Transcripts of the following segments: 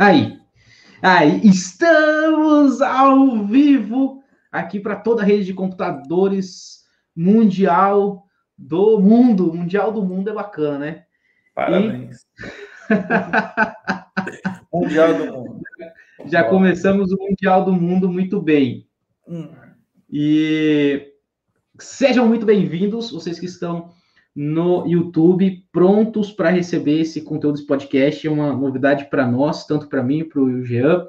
Aí. Aí, estamos ao vivo aqui para toda a rede de computadores mundial do mundo. Mundial do mundo é bacana, né? Parabéns. E... mundial do mundo. Já começamos o Mundial do Mundo muito bem. Hum. E sejam muito bem-vindos, vocês que estão no YouTube, prontos para receber esse conteúdo desse podcast. É uma novidade para nós, tanto para mim para o Jean.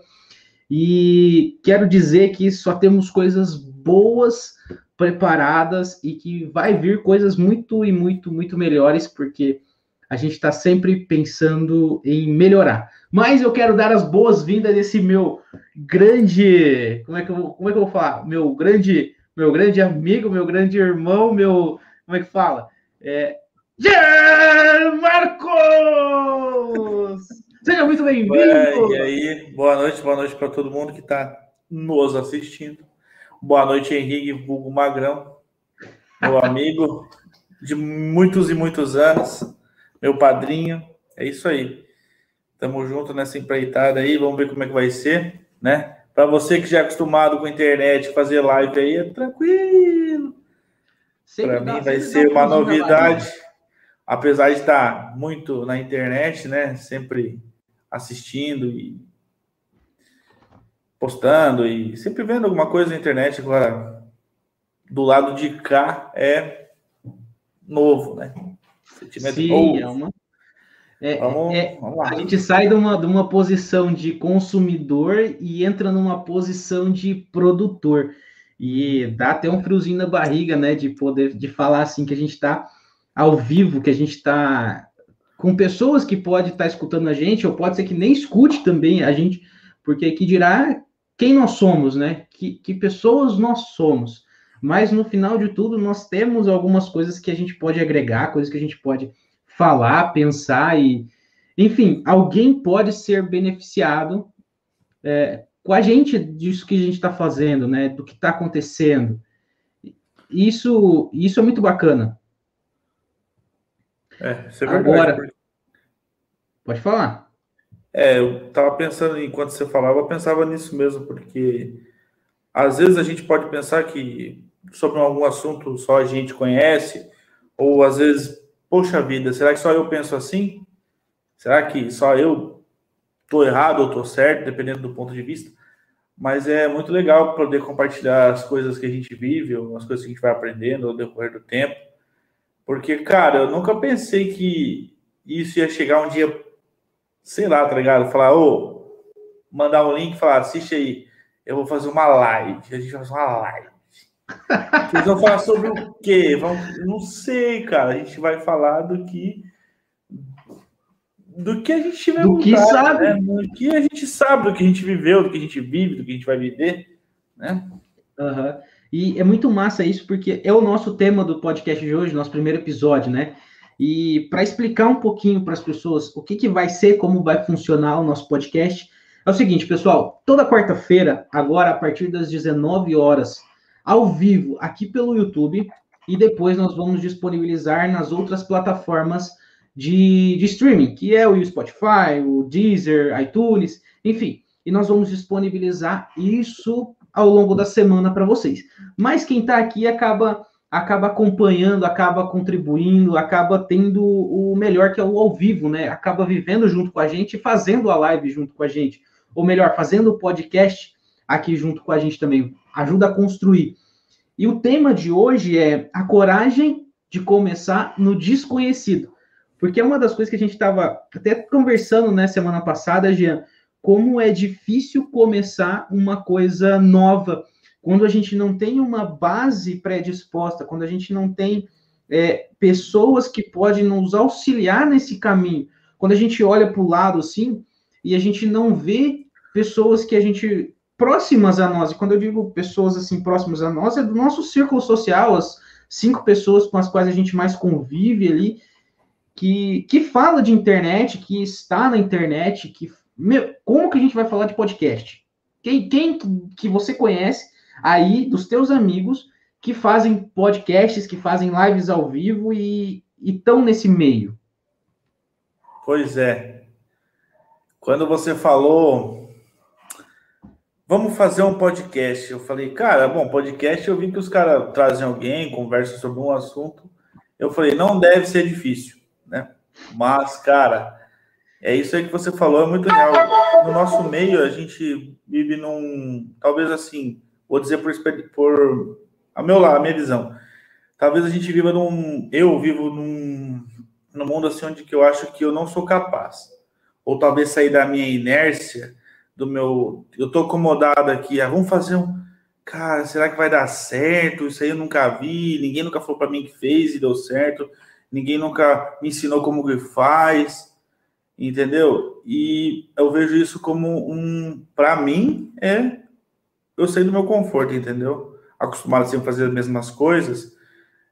E quero dizer que só temos coisas boas preparadas e que vai vir coisas muito e muito, muito melhores, porque a gente está sempre pensando em melhorar. Mas eu quero dar as boas-vindas desse meu grande. Como é que eu, como é que eu vou falar? Meu grande, meu grande amigo, meu grande irmão, meu. Como é que fala? É, Marcos! Seja muito bem-vindo! E aí, boa noite, boa noite para todo mundo que está nos assistindo. Boa noite, Henrique Vulgo Magrão, meu amigo de muitos e muitos anos, meu padrinho. É isso aí. Tamo junto nessa empreitada aí, vamos ver como é que vai ser, né? Para você que já é acostumado com a internet, fazer live aí, é tranquilo. Para mim vai ser uma novidade, apesar de estar muito na internet, né? Sempre assistindo e postando e sempre vendo alguma coisa na internet. Agora, do lado de cá é novo, né? Sentimento Sim, novo. é uma. É, vamos, é, vamos a gente sai de uma, de uma posição de consumidor e entra numa posição de produtor. E dá até um friozinho na barriga, né? De poder de falar assim que a gente está ao vivo, que a gente está com pessoas que pode estar tá escutando a gente, ou pode ser que nem escute também a gente, porque aqui dirá quem nós somos, né? Que, que pessoas nós somos. Mas no final de tudo, nós temos algumas coisas que a gente pode agregar, coisas que a gente pode falar, pensar e, enfim, alguém pode ser beneficiado é, com a gente disso que a gente está fazendo, né? Do que está acontecendo. Isso, isso é muito bacana. É, isso é verdade. Agora, pode falar. É, eu estava pensando, enquanto você falava, eu pensava nisso mesmo, porque às vezes a gente pode pensar que sobre algum assunto só a gente conhece, ou às vezes, poxa vida, será que só eu penso assim? Será que só eu estou errado ou estou certo, dependendo do ponto de vista. Mas é muito legal poder compartilhar as coisas que a gente vive, as coisas que a gente vai aprendendo ao decorrer do tempo. Porque, cara, eu nunca pensei que isso ia chegar um dia, sei lá, tá ligado? Falar, ô, mandar um link e falar, assiste aí, eu vou fazer uma live. A gente vai uma live. Vocês vão falar sobre o quê? Vamos, não sei, cara. A gente vai falar do que do que a gente tiver do que sabe, né? do que a gente sabe, do que a gente viveu, do que a gente vive, do que a gente vai viver, né? Uhum. E é muito massa isso, porque é o nosso tema do podcast de hoje, nosso primeiro episódio, né? E para explicar um pouquinho para as pessoas o que, que vai ser, como vai funcionar o nosso podcast, é o seguinte, pessoal, toda quarta-feira, agora a partir das 19 horas, ao vivo, aqui pelo YouTube, e depois nós vamos disponibilizar nas outras plataformas de, de streaming, que é o Spotify, o Deezer, iTunes, enfim. E nós vamos disponibilizar isso ao longo da semana para vocês. Mas quem está aqui acaba acaba acompanhando, acaba contribuindo, acaba tendo o melhor que é o ao vivo, né? Acaba vivendo junto com a gente, fazendo a live junto com a gente, ou melhor, fazendo o podcast aqui junto com a gente também. Ajuda a construir. E o tema de hoje é a coragem de começar no desconhecido. Porque é uma das coisas que a gente estava até conversando, né, semana passada, Jean, como é difícil começar uma coisa nova quando a gente não tem uma base predisposta, quando a gente não tem é, pessoas que podem nos auxiliar nesse caminho. Quando a gente olha para o lado assim e a gente não vê pessoas que a gente próximas a nós. E quando eu digo pessoas assim próximas a nós, é do nosso círculo social, as cinco pessoas com as quais a gente mais convive ali que, que fala de internet, que está na internet, que meu, como que a gente vai falar de podcast? Quem, quem que você conhece aí dos teus amigos que fazem podcasts, que fazem lives ao vivo e estão nesse meio? Pois é. quando você falou, vamos fazer um podcast, eu falei, cara, bom, podcast eu vi que os caras trazem alguém, conversam sobre um assunto. Eu falei, não deve ser difícil? Mas, cara, é isso aí que você falou, é muito legal. No nosso meio, a gente vive num, talvez assim, vou dizer por, por a meu lado, a minha visão. Talvez a gente viva num, eu vivo num, num mundo assim onde que eu acho que eu não sou capaz ou talvez sair da minha inércia, do meu. Eu tô acomodado aqui, ah, vamos fazer um. Cara, será que vai dar certo? Isso aí eu nunca vi, ninguém nunca falou para mim que fez e deu certo, ninguém nunca me ensinou como que faz, entendeu? E eu vejo isso como um. Para mim, é. Eu sair do meu conforto, entendeu? Acostumado sempre a fazer as mesmas coisas.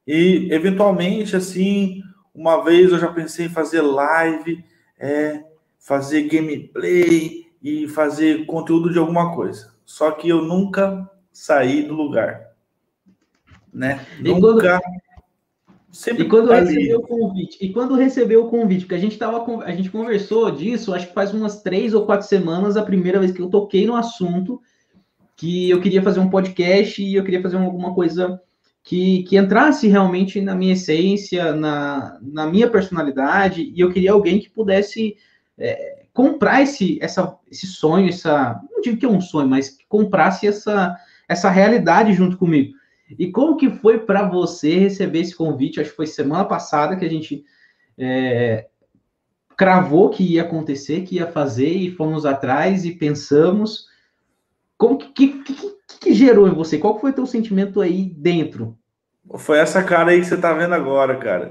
E, eventualmente, assim, uma vez eu já pensei em fazer live, é, fazer gameplay e fazer conteúdo de alguma coisa. Só que eu nunca saí do lugar. Né? E nunca. Quando... Sempre e quando recebeu o convite, e quando recebeu o convite, porque a gente tava, a gente conversou disso, acho que faz umas três ou quatro semanas, a primeira vez que eu toquei no assunto, que eu queria fazer um podcast e eu queria fazer alguma coisa que, que entrasse realmente na minha essência, na, na minha personalidade, e eu queria alguém que pudesse é, comprar esse, essa, esse sonho, essa. Não digo que é um sonho, mas que comprasse essa, essa realidade junto comigo. E como que foi para você receber esse convite? Acho que foi semana passada que a gente é, cravou que ia acontecer, que ia fazer, e fomos atrás e pensamos. Como que, que, que, que gerou em você? Qual foi o teu sentimento aí dentro? Foi essa cara aí que você tá vendo agora, cara.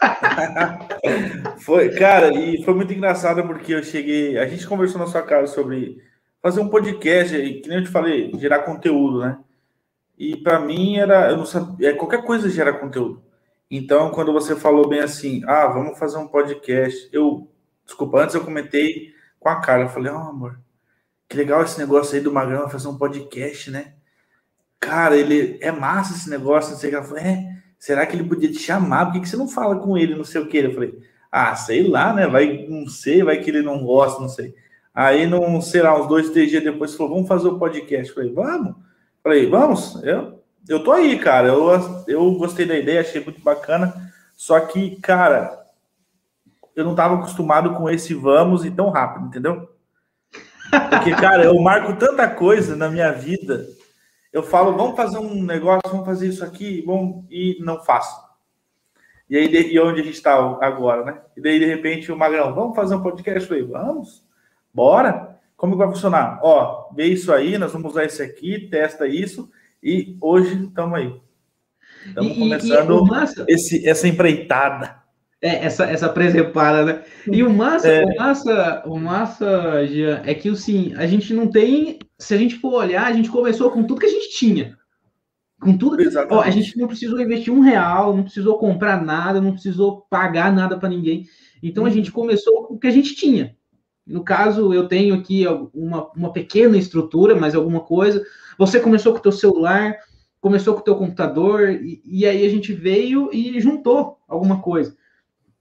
foi, cara, e foi muito engraçado porque eu cheguei. A gente conversou na sua casa sobre fazer um podcast, que nem eu te falei, gerar conteúdo, né? E para mim era, eu não sabia, é, qualquer coisa gera conteúdo. Então, quando você falou bem assim, ah, vamos fazer um podcast, eu, desculpa, antes eu comentei com a cara, eu falei, ó, oh, amor, que legal esse negócio aí do Magrão fazer um podcast, né? Cara, ele é massa esse negócio, não sei o que. Falou, é, será que ele podia te chamar? Por que, que você não fala com ele, não sei o que? Eu falei, ah, sei lá, né? Vai, não sei, vai que ele não gosta, não sei. Aí, não sei lá, uns dois, três dias depois, falou, vamos fazer o podcast. Eu falei, vamos. Falei, vamos, eu, eu tô aí, cara. Eu, eu gostei da ideia, achei muito bacana. Só que, cara, eu não estava acostumado com esse vamos e tão rápido, entendeu? Porque, cara, eu marco tanta coisa na minha vida eu falo, vamos fazer um negócio, vamos fazer isso aqui, vamos, e não faço. E aí, e onde a gente está agora, né? E daí, de repente, o Magrão, vamos fazer um podcast? Eu falei, vamos, bora. Como vai funcionar? Ó, vê isso aí, nós vamos usar esse aqui, testa isso, e hoje estamos aí. Estamos começando massa... esse, essa empreitada. É, essa, essa presepada, né? E o massa, é. o massa, o massa, Jean, é que assim, a gente não tem se a gente for olhar, a gente começou com tudo que a gente tinha. Com tudo que. Ó, a gente não precisou investir um real, não precisou comprar nada, não precisou pagar nada para ninguém. Então a uhum. gente começou com o que a gente tinha. No caso, eu tenho aqui uma, uma pequena estrutura, mas alguma coisa. Você começou com o teu celular, começou com o teu computador, e, e aí a gente veio e juntou alguma coisa.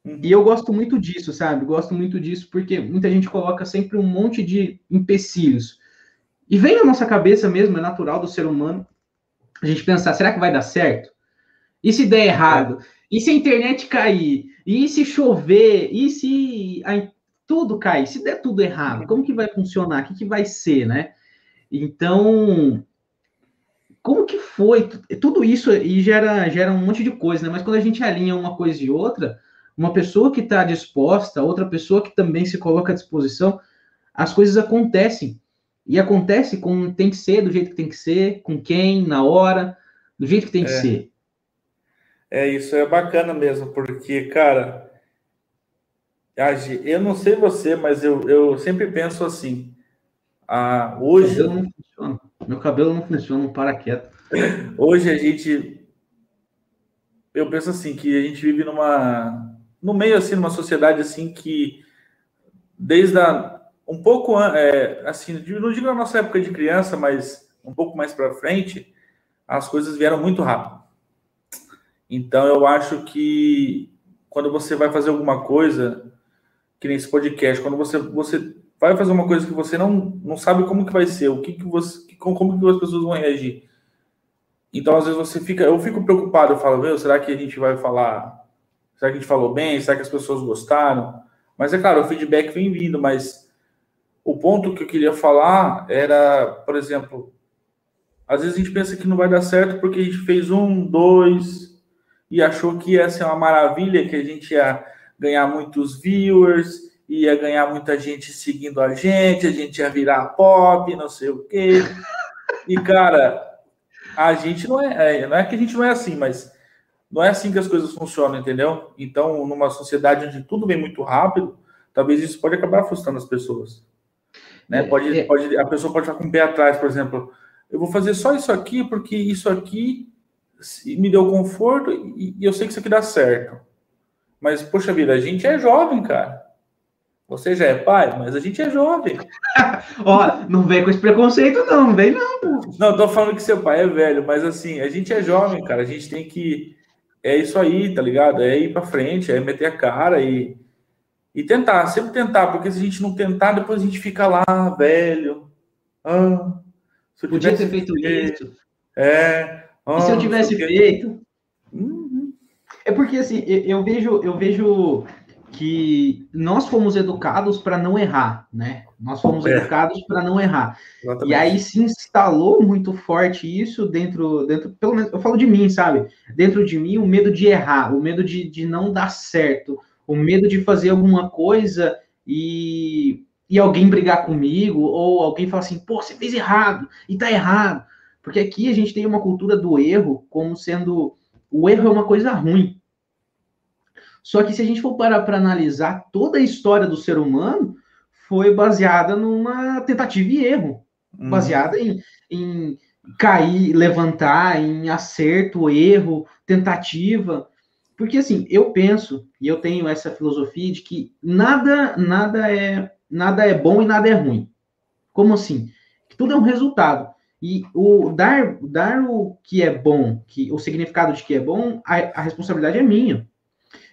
Uhum. E eu gosto muito disso, sabe? Gosto muito disso porque muita gente coloca sempre um monte de empecilhos. E vem na nossa cabeça mesmo, é natural do ser humano, a gente pensar, será que vai dar certo? E se der errado? E se a internet cair? E se chover? E se a, tudo cair? Se der tudo errado, como que vai funcionar? O que, que vai ser, né? Então, como que foi? Tudo isso e gera, gera um monte de coisa, né? Mas quando a gente alinha uma coisa e outra, uma pessoa que está disposta, outra pessoa que também se coloca à disposição, as coisas acontecem. E acontece como tem que ser, do jeito que tem que ser, com quem, na hora, do jeito que tem que é. ser. É, isso é bacana mesmo, porque, cara, eu não sei você, mas eu, eu sempre penso assim. Ah, hoje. Meu cabelo não funciona. Meu cabelo não funciona, não para quieto. Hoje a gente. Eu penso assim, que a gente vive numa. No meio, assim, numa sociedade assim que. Desde a um pouco, é, assim, não digo na nossa época de criança, mas um pouco mais para frente, as coisas vieram muito rápido. Então, eu acho que quando você vai fazer alguma coisa, que nem esse podcast, quando você, você vai fazer uma coisa que você não, não sabe como que vai ser, o que, que você, como que as pessoas vão reagir. Então, às vezes você fica, eu fico preocupado, eu falo, meu, será que a gente vai falar, será que a gente falou bem, será que as pessoas gostaram? Mas é claro, o feedback vem vindo, mas o ponto que eu queria falar era, por exemplo, às vezes a gente pensa que não vai dar certo porque a gente fez um, dois e achou que ia ser uma maravilha, que a gente ia ganhar muitos viewers, ia ganhar muita gente seguindo a gente, a gente ia virar pop, não sei o quê. E, cara, a gente não é, é, não é que a gente não é assim, mas não é assim que as coisas funcionam, entendeu? Então, numa sociedade onde tudo vem muito rápido, talvez isso pode acabar frustrando as pessoas. Né? Pode, é. pode, a pessoa pode ficar com o pé atrás, por exemplo. Eu vou fazer só isso aqui porque isso aqui me deu conforto e eu sei que isso aqui dá certo. Mas, poxa vida, a gente é jovem, cara. Você já é pai, mas a gente é jovem. Ó, não vem com esse preconceito, não, não vem, não. Pô. Não, tô falando que seu pai é velho, mas assim, a gente é jovem, cara. A gente tem que. É isso aí, tá ligado? É ir pra frente, é meter a cara e, e tentar, sempre tentar, porque se a gente não tentar, depois a gente fica lá, velho. Ah, Podia ter feito feito. isso. É. Ah, e se eu tivesse feito? É porque assim, eu vejo, eu vejo que nós fomos educados para não errar, né? Nós fomos é. educados para não errar. Exatamente. E aí se instalou muito forte isso dentro, dentro, pelo menos, eu falo de mim, sabe? Dentro de mim, o medo de errar, o medo de, de não dar certo, o medo de fazer alguma coisa e, e alguém brigar comigo, ou alguém falar assim, pô, você fez errado, e tá errado. Porque aqui a gente tem uma cultura do erro como sendo o erro é uma coisa ruim. Só que se a gente for parar para analisar toda a história do ser humano, foi baseada numa tentativa e erro, uhum. baseada em, em cair, levantar, em acerto, erro, tentativa. Porque assim, eu penso e eu tenho essa filosofia de que nada, nada é, nada é bom e nada é ruim. Como assim? Que tudo é um resultado. E o dar, dar o que é bom, que o significado de que é bom, a, a responsabilidade é minha.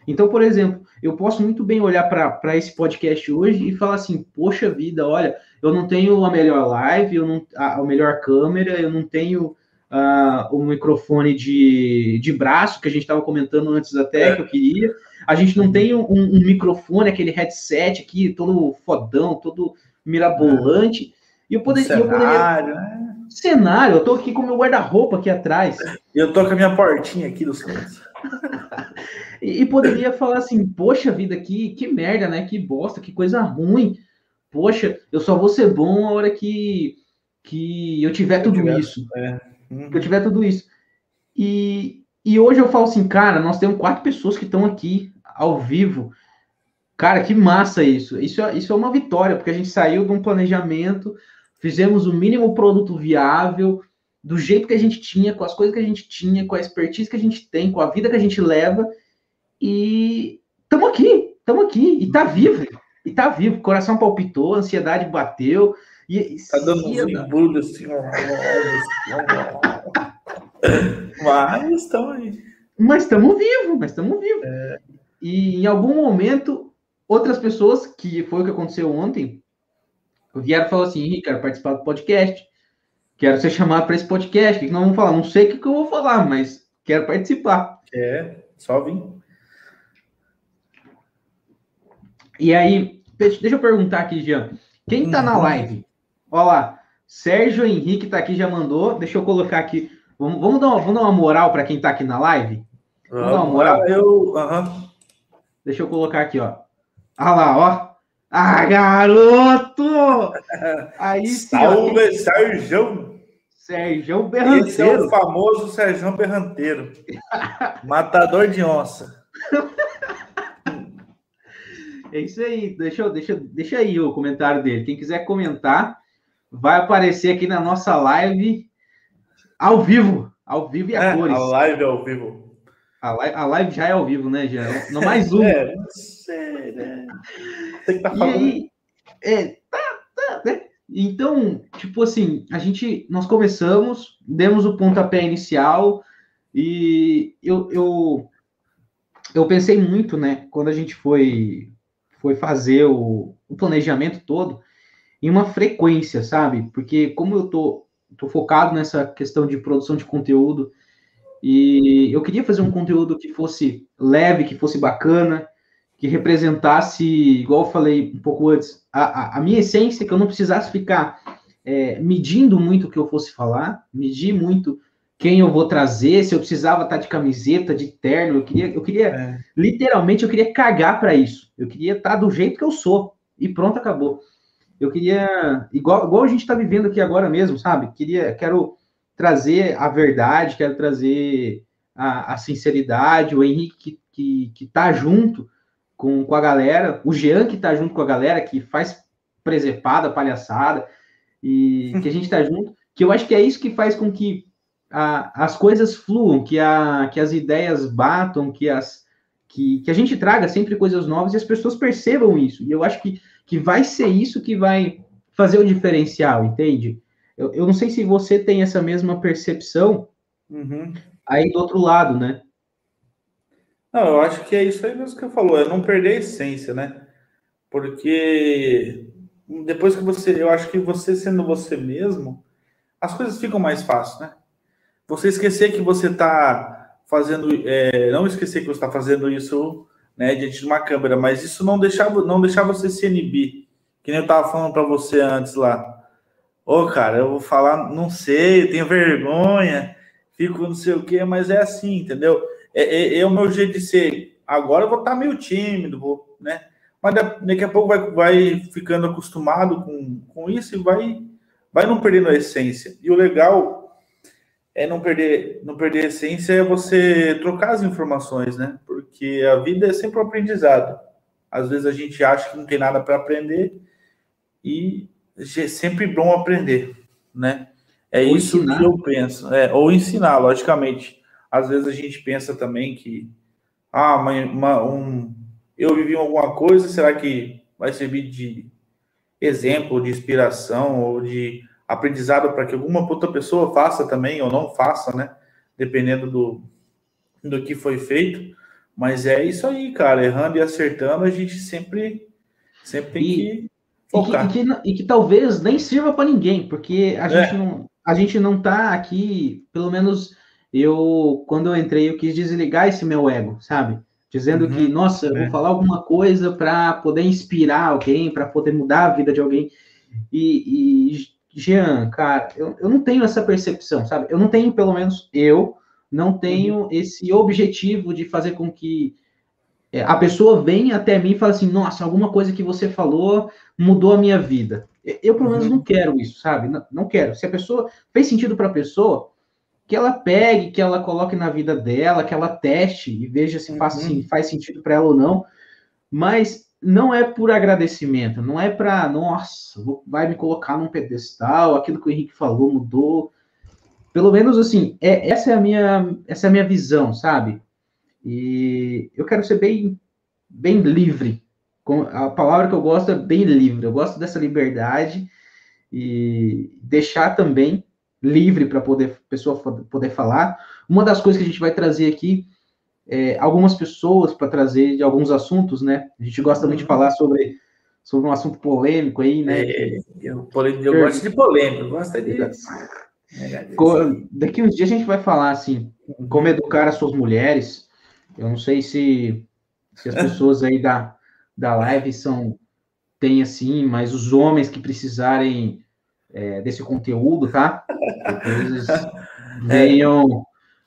Então, por exemplo, eu posso muito bem olhar para esse podcast hoje e falar assim: poxa vida, olha, eu não tenho a melhor live, eu não, a, a melhor câmera, eu não tenho uh, o microfone de, de braço, que a gente estava comentando antes até, é. que eu queria. A gente não tem um, um, microfone, aquele headset aqui, todo fodão, todo mirabolante. E eu, poder, cenário, eu poderia. Né? Cenário, eu tô aqui com meu guarda-roupa aqui atrás. Eu tô com a minha portinha aqui dos cantos. E, e, poderia falar assim, poxa vida, que, que merda, né? Que bosta, que coisa ruim. Poxa, eu só vou ser bom a hora que, que eu tiver tudo eu isso. É. Uhum. Que eu tiver tudo isso. E, e hoje eu falo assim, cara, nós temos quatro pessoas que estão aqui ao vivo. Cara, que massa isso. Isso é, isso é uma vitória, porque a gente saiu de um planejamento, fizemos o mínimo produto viável, do jeito que a gente tinha, com as coisas que a gente tinha, com a expertise que a gente tem, com a vida que a gente leva, e estamos aqui, estamos aqui, e tá vivo, e tá vivo. Coração palpitou, ansiedade bateu. E, tá dando uns embrulhos assim, mas estamos aí. Mas estamos vivos, mas estamos vivos. É. E em algum momento, outras pessoas, que foi o que aconteceu ontem, vieram e falaram assim: Henrique, quero participar do podcast. Quero ser chamado para esse podcast. O que nós vamos falar? Não sei o que, eu vou falar, mas quero participar. É, só vim. E aí, deixa eu perguntar aqui, Jean. Quem tá na uhum. live? Olha lá, Sérgio Henrique tá aqui, já mandou. Deixa eu colocar aqui. Vamos, vamos, dar, uma, vamos dar uma moral para quem tá aqui na live? Vamos dar uma moral? Eu, uhum. Deixa eu colocar aqui, ó. Olha lá, ó. Ah, garoto! Aí Salve, Sérgio! Sérgio Berranteiro. Esse é o famoso Sérgio Berranteiro. Matador de onça. É isso aí. Deixa, deixa, deixa aí o comentário dele. Quem quiser comentar, vai aparecer aqui na nossa live ao vivo. Ao vivo e a é, cores. A live é ao vivo. A live, a live já é ao vivo, né, já? No mais um. é, não sei, né? Tem que tá falando. Aí, é, tá, tá? Então, tipo assim, a gente, nós começamos, demos o pontapé inicial e eu, eu, eu pensei muito, né, quando a gente foi foi fazer o, o planejamento todo, em uma frequência, sabe? Porque como eu tô, tô focado nessa questão de produção de conteúdo, e eu queria fazer um conteúdo que fosse leve, que fosse bacana, que representasse, igual eu falei um pouco antes, a, a, a minha essência, que eu não precisasse ficar é, medindo muito o que eu fosse falar, medir muito quem eu vou trazer, se eu precisava estar de camiseta, de terno, eu queria, eu queria, é. literalmente, eu queria cagar para isso. Eu queria estar do jeito que eu sou e pronto, acabou. Eu queria, igual, igual a gente está vivendo aqui agora mesmo, sabe? Queria, quero trazer a verdade, quero trazer a, a sinceridade, o Henrique que, que, que tá junto com, com a galera, o Jean que tá junto com a galera, que faz presepada, palhaçada, e que a gente tá junto, que eu acho que é isso que faz com que a, as coisas fluam, que, a, que as ideias batam, que, as, que, que a gente traga sempre coisas novas e as pessoas percebam isso. E eu acho que, que vai ser isso que vai fazer o diferencial, entende? Eu, eu não sei se você tem essa mesma percepção uhum. aí do outro lado, né? Não, eu acho que é isso aí mesmo que eu falou, é não perder a essência, né? Porque depois que você, eu acho que você sendo você mesmo, as coisas ficam mais fáceis, né? Você esquecer que você está fazendo, é, não esquecer que você está fazendo isso, né, diante de uma câmera, mas isso não deixar, não deixar você se inibir, que nem eu estava falando para você antes lá. Ô, oh, cara, eu vou falar, não sei, tenho vergonha, fico não sei o quê, mas é assim, entendeu? É, é, é o meu jeito de ser. Agora eu vou estar meio tímido, vou, né? Mas daqui a pouco vai, vai ficando acostumado com, com isso e vai, vai não perdendo a essência. E o legal é não perder, não perder a essência é você trocar as informações, né? Porque a vida é sempre um aprendizado. Às vezes a gente acha que não tem nada para aprender e é sempre bom aprender, né? É ou isso ensinar. que eu penso. É, ou ensinar, logicamente. Às vezes a gente pensa também que ah, uma, uma, um, eu vivi alguma coisa, será que vai servir de exemplo, de inspiração ou de aprendizado para que alguma outra pessoa faça também ou não faça, né? Dependendo do, do que foi feito. Mas é isso aí, cara. Errando e acertando, a gente sempre, sempre tem e, que focar. E que, e que, e que talvez nem sirva para ninguém, porque a, é. gente não, a gente não tá aqui, pelo menos eu, quando eu entrei, eu quis desligar esse meu ego, sabe? Dizendo uhum, que, nossa, é. vou falar alguma coisa para poder inspirar alguém, para poder mudar a vida de alguém. E, e Jean, cara, eu, eu não tenho essa percepção, sabe? Eu não tenho, pelo menos eu, não tenho uhum. esse objetivo de fazer com que é, a pessoa venha até mim e fale assim, nossa, alguma coisa que você falou mudou a minha vida. Eu, pelo menos, uhum. não quero isso, sabe? Não, não quero. Se a pessoa fez sentido para a pessoa, que ela pegue, que ela coloque na vida dela, que ela teste e veja se faz, uhum. faz sentido para ela ou não. Mas não é por agradecimento, não é para, nossa, vai me colocar num pedestal, aquilo que o Henrique falou mudou. Pelo menos assim, é, essa é a minha, essa é a minha visão, sabe? E eu quero ser bem, bem livre. A palavra que eu gosto é bem livre. Eu gosto dessa liberdade e deixar também livre para poder pessoa poder falar. Uma das coisas que a gente vai trazer aqui é algumas pessoas para trazer de alguns assuntos, né? A gente gosta muito de uhum. falar sobre sobre um assunto polêmico aí, né? É, eu, eu gosto de polêmico, gosto de Daqui uns dias a gente vai falar assim, como educar as suas mulheres. Eu não sei se, se as pessoas aí da, da live são tem assim, mas os homens que precisarem é, desse conteúdo, tá? Depois venham,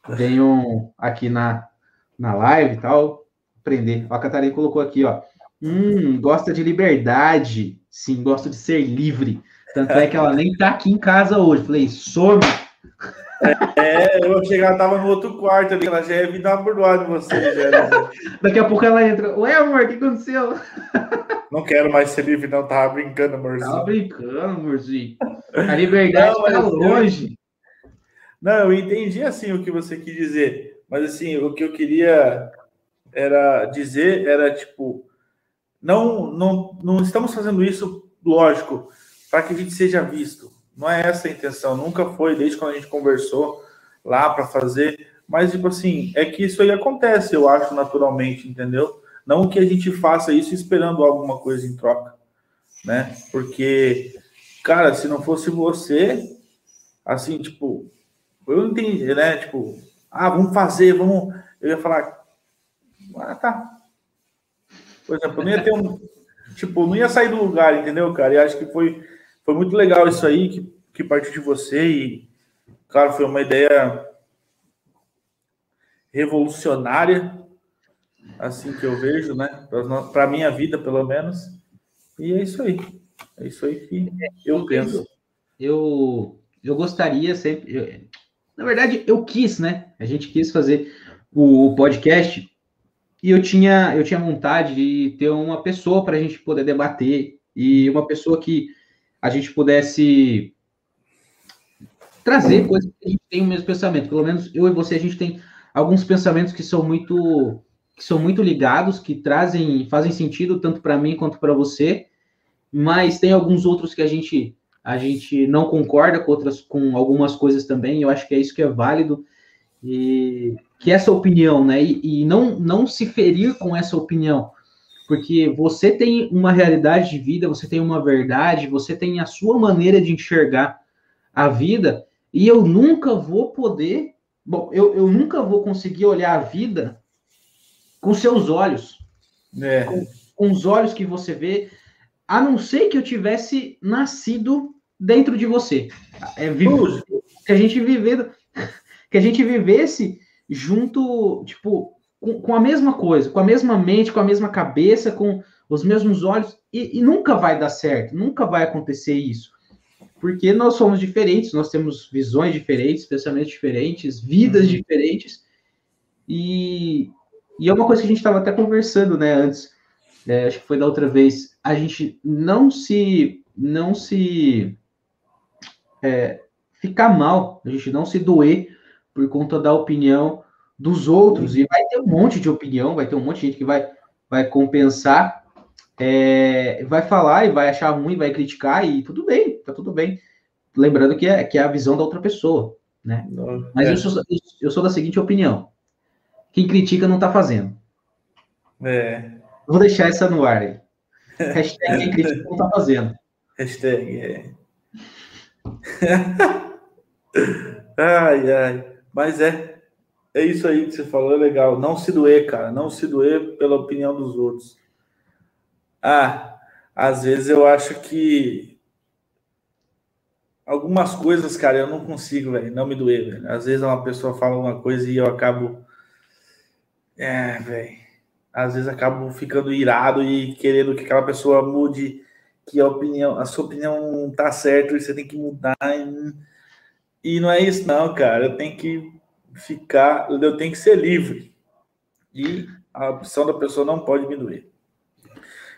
venham aqui na, na live e tal, aprender. a Catarina colocou aqui, ó. Hum, gosta de liberdade. Sim, gosta de ser livre. Tanto é que ela nem tá aqui em casa hoje. Falei, some. É, eu chegar, tava no outro quarto ali, ela já ia vir dar uma burdoada em você. Já, né? Daqui a pouco ela entra. Ué, amor, o que aconteceu? Não quero mais ser livre, não. Tava brincando, amorzinho. Tava brincando, amorzinho. A liberdade não, tá longe. Não, eu entendi assim o que você quis dizer. Mas assim, o que eu queria era dizer era tipo, não, não, não estamos fazendo isso, lógico, para que a gente seja visto. Não é essa a intenção, nunca foi, desde quando a gente conversou lá para fazer. Mas, tipo assim, é que isso aí acontece, eu acho, naturalmente, entendeu? Não que a gente faça isso esperando alguma coisa em troca, né? Porque cara, se não fosse você, assim, tipo, eu não entendi, né? Tipo, ah, vamos fazer, vamos. Eu ia falar, ah, tá. Por exemplo, não ia ter um. Tipo, não ia sair do lugar, entendeu, cara? E acho que foi, foi muito legal isso aí, que, que partiu de você. E, claro, foi uma ideia revolucionária, assim que eu vejo, né? Para a minha vida, pelo menos. E é isso aí. É isso aí que eu penso. Eu, eu gostaria sempre. Eu, na verdade, eu quis, né? A gente quis fazer o, o podcast e eu tinha, eu tinha vontade de ter uma pessoa para a gente poder debater e uma pessoa que a gente pudesse trazer coisas que a gente tem o mesmo pensamento. Pelo menos eu e você, a gente tem alguns pensamentos que são muito que são muito ligados, que trazem, fazem sentido tanto para mim quanto para você, mas tem alguns outros que a gente a gente não concorda com outras com algumas coisas também. Eu acho que é isso que é válido e que essa opinião, né? E, e não não se ferir com essa opinião, porque você tem uma realidade de vida, você tem uma verdade, você tem a sua maneira de enxergar a vida, e eu nunca vou poder Bom, eu, eu nunca vou conseguir olhar a vida com seus olhos. É. Com, com os olhos que você vê, a não ser que eu tivesse nascido dentro de você. É, que a gente viver, que a gente vivesse junto, tipo, com, com, a mesma coisa, com a mesma mente, com a mesma cabeça, com os mesmos olhos, e, e nunca vai dar certo, nunca vai acontecer isso porque nós somos diferentes, nós temos visões diferentes, pensamentos diferentes, vidas uhum. diferentes, e, e é uma coisa que a gente estava até conversando, né, antes, é, acho que foi da outra vez, a gente não se, não se é, ficar mal, a gente não se doer por conta da opinião dos outros, e vai ter um monte de opinião, vai ter um monte de gente que vai, vai compensar, é, vai falar e vai achar ruim, vai criticar, e tudo bem, tá tudo bem. Lembrando que é, que é a visão da outra pessoa, né? Não, Mas é. eu, sou, eu sou da seguinte opinião: quem critica não tá fazendo. É. Vou deixar essa no ar aí. Hashtag quem critica não tá fazendo. Hashtag, é. ai, ai. Mas é. É isso aí que você falou, é legal. Não se doer, cara. Não se doer pela opinião dos outros. Ah, às vezes eu acho que algumas coisas, cara, eu não consigo, velho, não me doer, velho. Às vezes uma pessoa fala uma coisa e eu acabo. É, velho. Às vezes acabo ficando irado e querendo que aquela pessoa mude, que a opinião, a sua opinião tá certa e você tem que mudar. E, e não é isso, não, cara. Eu tenho que ficar, eu tenho que ser livre. E a opção da pessoa não pode me doer.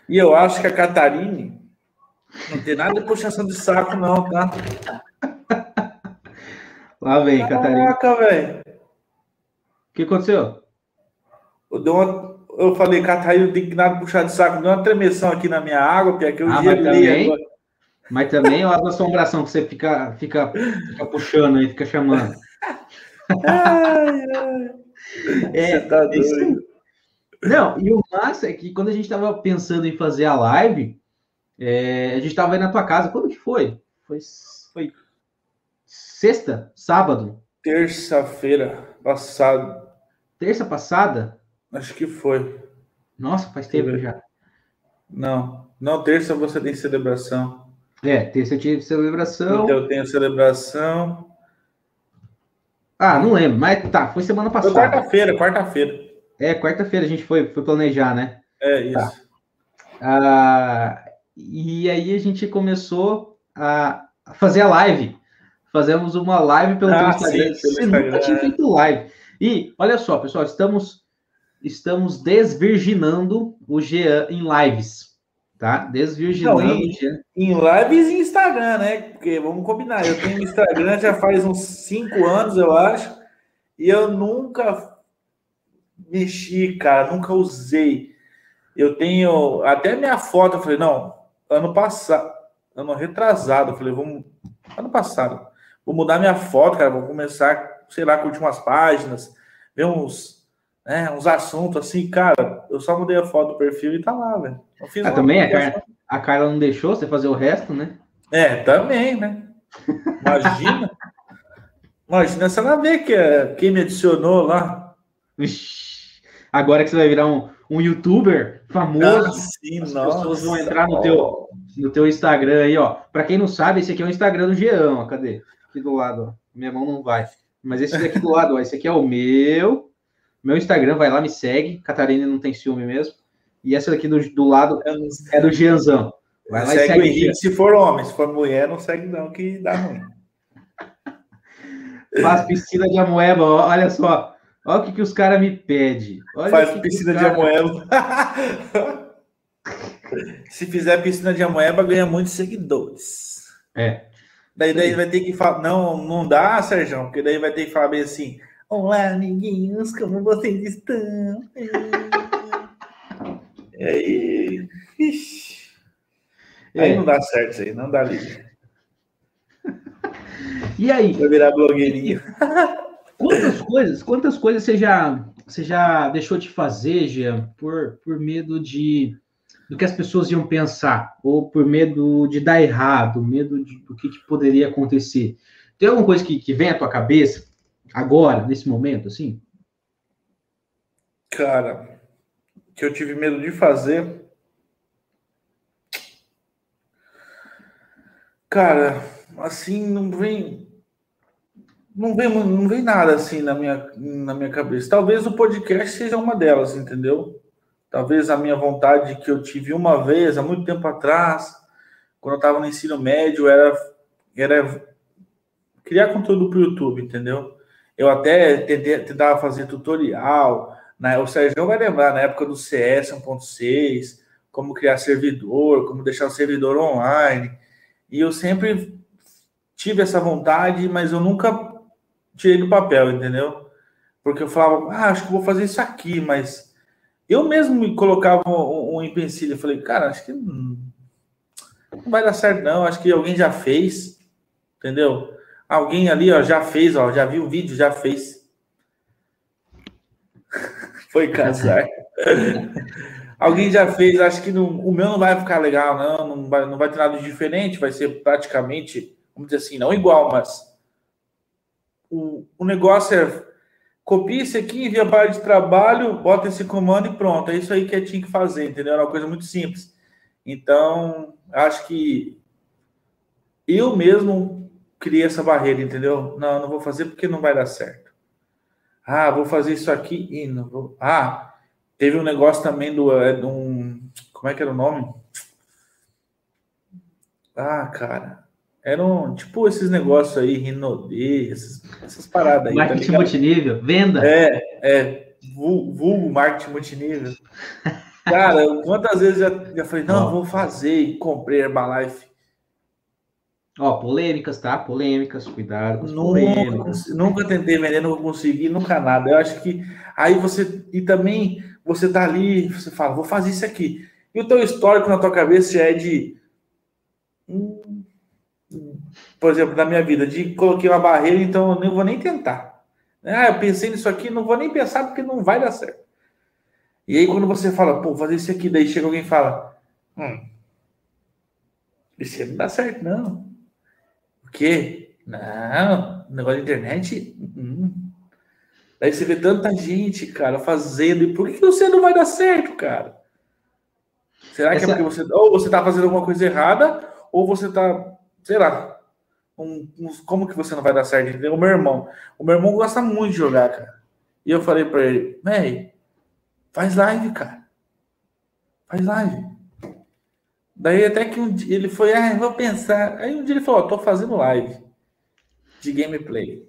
E eu acho que a Catarine não tem nada de puxação de saco, não, tá? Lá vem, Caraca, Catarina. Caraca, velho. O que aconteceu? Eu, uma, eu falei, Catarina, não tem que nada puxar de saco. Deu uma tremeção aqui na minha água, porque aqui eu ah, gelei agora. Mas também a assombração que você fica, fica, fica puxando aí, fica chamando. ai, ai. É, você tá doido. Não, e o massa é que quando a gente estava pensando em fazer a live, é, a gente estava aí na tua casa. Quando que foi? Foi, foi sexta? Sábado? Terça-feira passada. Terça passada? Acho que foi. Nossa, faz tempo já. Não, não, terça você tem celebração. É, terça eu tive celebração. Então eu tenho celebração. Ah, não lembro, mas tá, foi semana passada. Foi quarta-feira, quarta-feira. É, quarta-feira a gente foi, foi planejar, né? É isso. Tá. Ah, e aí a gente começou a fazer a live. Fazemos uma live pelo ah, Instagram. Sim, Você nunca tinha feito live. E olha só, pessoal, estamos estamos desvirginando o Jean em lives, tá? Desvirginando Não, em, em lives e Instagram, né? Porque vamos combinar, eu tenho Instagram já faz uns cinco anos, eu acho, e eu nunca mexi, cara, nunca usei. Eu tenho até minha foto, eu falei, não, ano passado, ano retrasado, eu falei, vamos, ano passado, vou mudar minha foto, cara, vou começar, sei lá, curtir umas páginas, ver uns, né, uns assuntos assim, cara, eu só mudei a foto do perfil e tá lá, velho. Ah, também a Carla, a Carla não deixou você fazer o resto, né? É, também, né? Imagina. Imagina se ela vê que é quem me adicionou lá. Agora que você vai virar um, um youtuber famoso, ah, sim, as nossa. pessoas vão entrar no teu, no teu Instagram aí, ó. Para quem não sabe, esse aqui é o Instagram do Jean, ó. Cadê? Aqui do lado, ó. Minha mão não vai. Mas esse daqui do lado, ó. Esse aqui é o meu. Meu Instagram, vai lá, me segue. Catarina não tem ciúme mesmo. E essa daqui do, do lado é do Gianzão. Vai lá segue e segue o Henrique se for homem. Se for mulher, não segue não, que dá ruim. Faz piscina de amoeba, olha só. Olha o que, que os caras me pedem. Faz piscina cara... de amoeba. Se fizer piscina de amoeba, ganha muitos seguidores. É. Daí, daí vai ter que falar. Não, não dá, Sérgio, porque daí vai ter que falar bem assim. Olá, amiguinhos, como vocês estão? E aí. Ixi. É. Aí não dá certo isso aí, não dá liga. E aí? Vai virar blogueirinho. Quantas coisas, quantas coisas você já, você já deixou de fazer, Jean, por, por medo de do que as pessoas iam pensar, ou por medo de dar errado, medo de, do que, que poderia acontecer? Tem alguma coisa que, que vem à tua cabeça agora, nesse momento, assim? Cara, que eu tive medo de fazer. Cara, assim, não vem. Não vem, não vem nada assim na minha, na minha cabeça. Talvez o podcast seja uma delas, entendeu? Talvez a minha vontade que eu tive uma vez, há muito tempo atrás, quando eu estava no ensino médio, era, era criar conteúdo para o YouTube, entendeu? Eu até tentava fazer tutorial, né? o Sérgio vai lembrar, na época do CS 1.6, como criar servidor, como deixar o servidor online. E eu sempre tive essa vontade, mas eu nunca tirei do papel, entendeu? Porque eu falava, ah, acho que vou fazer isso aqui, mas eu mesmo me colocava um, um empecilho. Falei, cara, acho que não vai dar certo, não. Acho que alguém já fez, entendeu? Alguém ali, ó, já fez, ó, já viu o vídeo, já fez. Foi casar. Alguém já fez, acho que não, o meu não vai ficar legal, não, não vai, não vai ter nada de diferente, vai ser praticamente, vamos dizer assim, não igual, mas o, o negócio é copia isso aqui, envia para de trabalho, bota esse comando e pronto. É isso aí que eu tinha que fazer, entendeu? Era uma coisa muito simples. Então, acho que eu mesmo criei essa barreira, entendeu? Não, não vou fazer porque não vai dar certo. Ah, vou fazer isso aqui e não vou. Ah, teve um negócio também do, é, de um. Como é que era o nome? Ah, cara. Eram tipo esses negócios aí, Rinode, essas, essas paradas aí. Tá marketing tá multinível, venda. É, é. Vulgo marketing multinível. Cara, quantas vezes já, já falei, não, vou fazer e comprei Herbalife. Ó, polêmicas, tá? Polêmicas, cuidado com nunca, polêmicas. Nunca tentei vender, não consegui, nunca nada. Eu acho que aí você. E também você tá ali, você fala, vou fazer isso aqui. E o teu histórico na tua cabeça já é de. Hum, por exemplo, na minha vida, de coloquei uma barreira, então eu não vou nem tentar. Ah, eu pensei nisso aqui, não vou nem pensar porque não vai dar certo. E aí, quando você fala, pô, fazer isso aqui, daí chega alguém e fala, hum, isso não dá certo, não quê? Não, negócio de internet. Hum. Daí você vê tanta gente, cara, fazendo. E por que você não vai dar certo, cara? Será que é Essa... é porque você. Ou você tá fazendo alguma coisa errada, ou você tá, sei lá. Um, um, como que você não vai dar certo? Entendeu? O meu irmão. O meu irmão gosta muito de jogar, cara. E eu falei pra ele, May, faz live, cara. Faz live. Daí até que um dia ele foi, ah, vou pensar. Aí um dia ele falou, tô fazendo live de gameplay.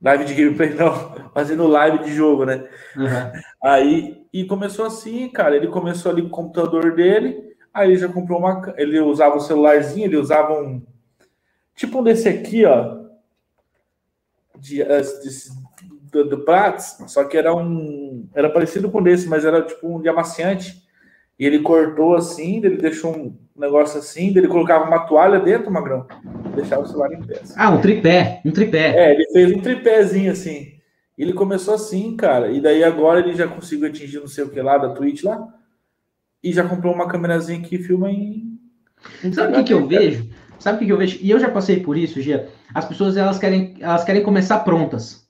Live de gameplay, não, fazendo live de jogo, né? Uhum. Aí, e começou assim, cara. Ele começou ali com o computador dele, aí ele já comprou uma. Ele usava o celularzinho, ele usava um. Tipo um desse aqui, ó. De, de, do, do Prats, só que era um. Era parecido com desse, mas era tipo um de amaciante. E ele cortou assim, ele deixou um negócio assim, ele colocava uma toalha dentro, Magrão, deixava o celular em pé. Assim. Ah, um tripé, um tripé. É, ele fez um tripézinho assim. Ele começou assim, cara, e daí agora ele já conseguiu atingir não sei o que lá da Twitch lá, e já comprou uma câmerazinha que filma em Sabe o que, que eu vejo? Sabe o que, que eu vejo? E eu já passei por isso, Gia. As pessoas elas querem, elas querem começar prontas.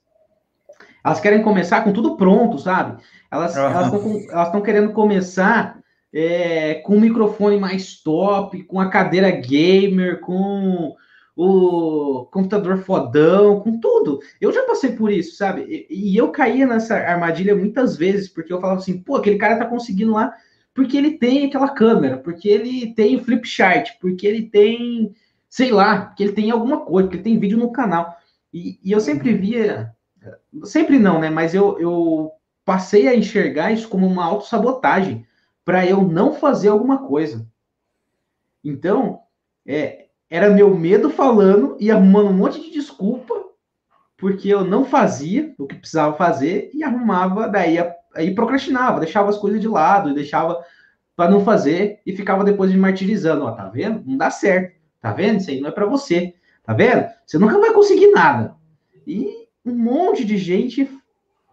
Elas querem começar com tudo pronto, sabe? Elas uhum. estão querendo começar é, com o microfone mais top, com a cadeira gamer, com o computador fodão, com tudo. Eu já passei por isso, sabe? E, eu caía nessa armadilha muitas vezes, porque eu falava assim, pô, aquele cara tá conseguindo lá porque ele tem aquela câmera, porque ele tem o flip chart, porque ele tem, sei lá, que ele tem alguma coisa, que ele tem vídeo no canal. E, e eu sempre via, sempre não, né? Mas eu, eu passei a enxergar isso como uma autossabotagem para eu não fazer alguma coisa. Então, é, era meu medo falando e arrumando um monte de desculpa porque eu não fazia o que precisava fazer e arrumava daí aí procrastinava, deixava as coisas de lado, deixava para não fazer e ficava depois me martirizando. Ó, tá vendo? Não dá certo. Tá vendo? Isso aí não é para você. Tá vendo? Você nunca vai conseguir nada. E um monte de gente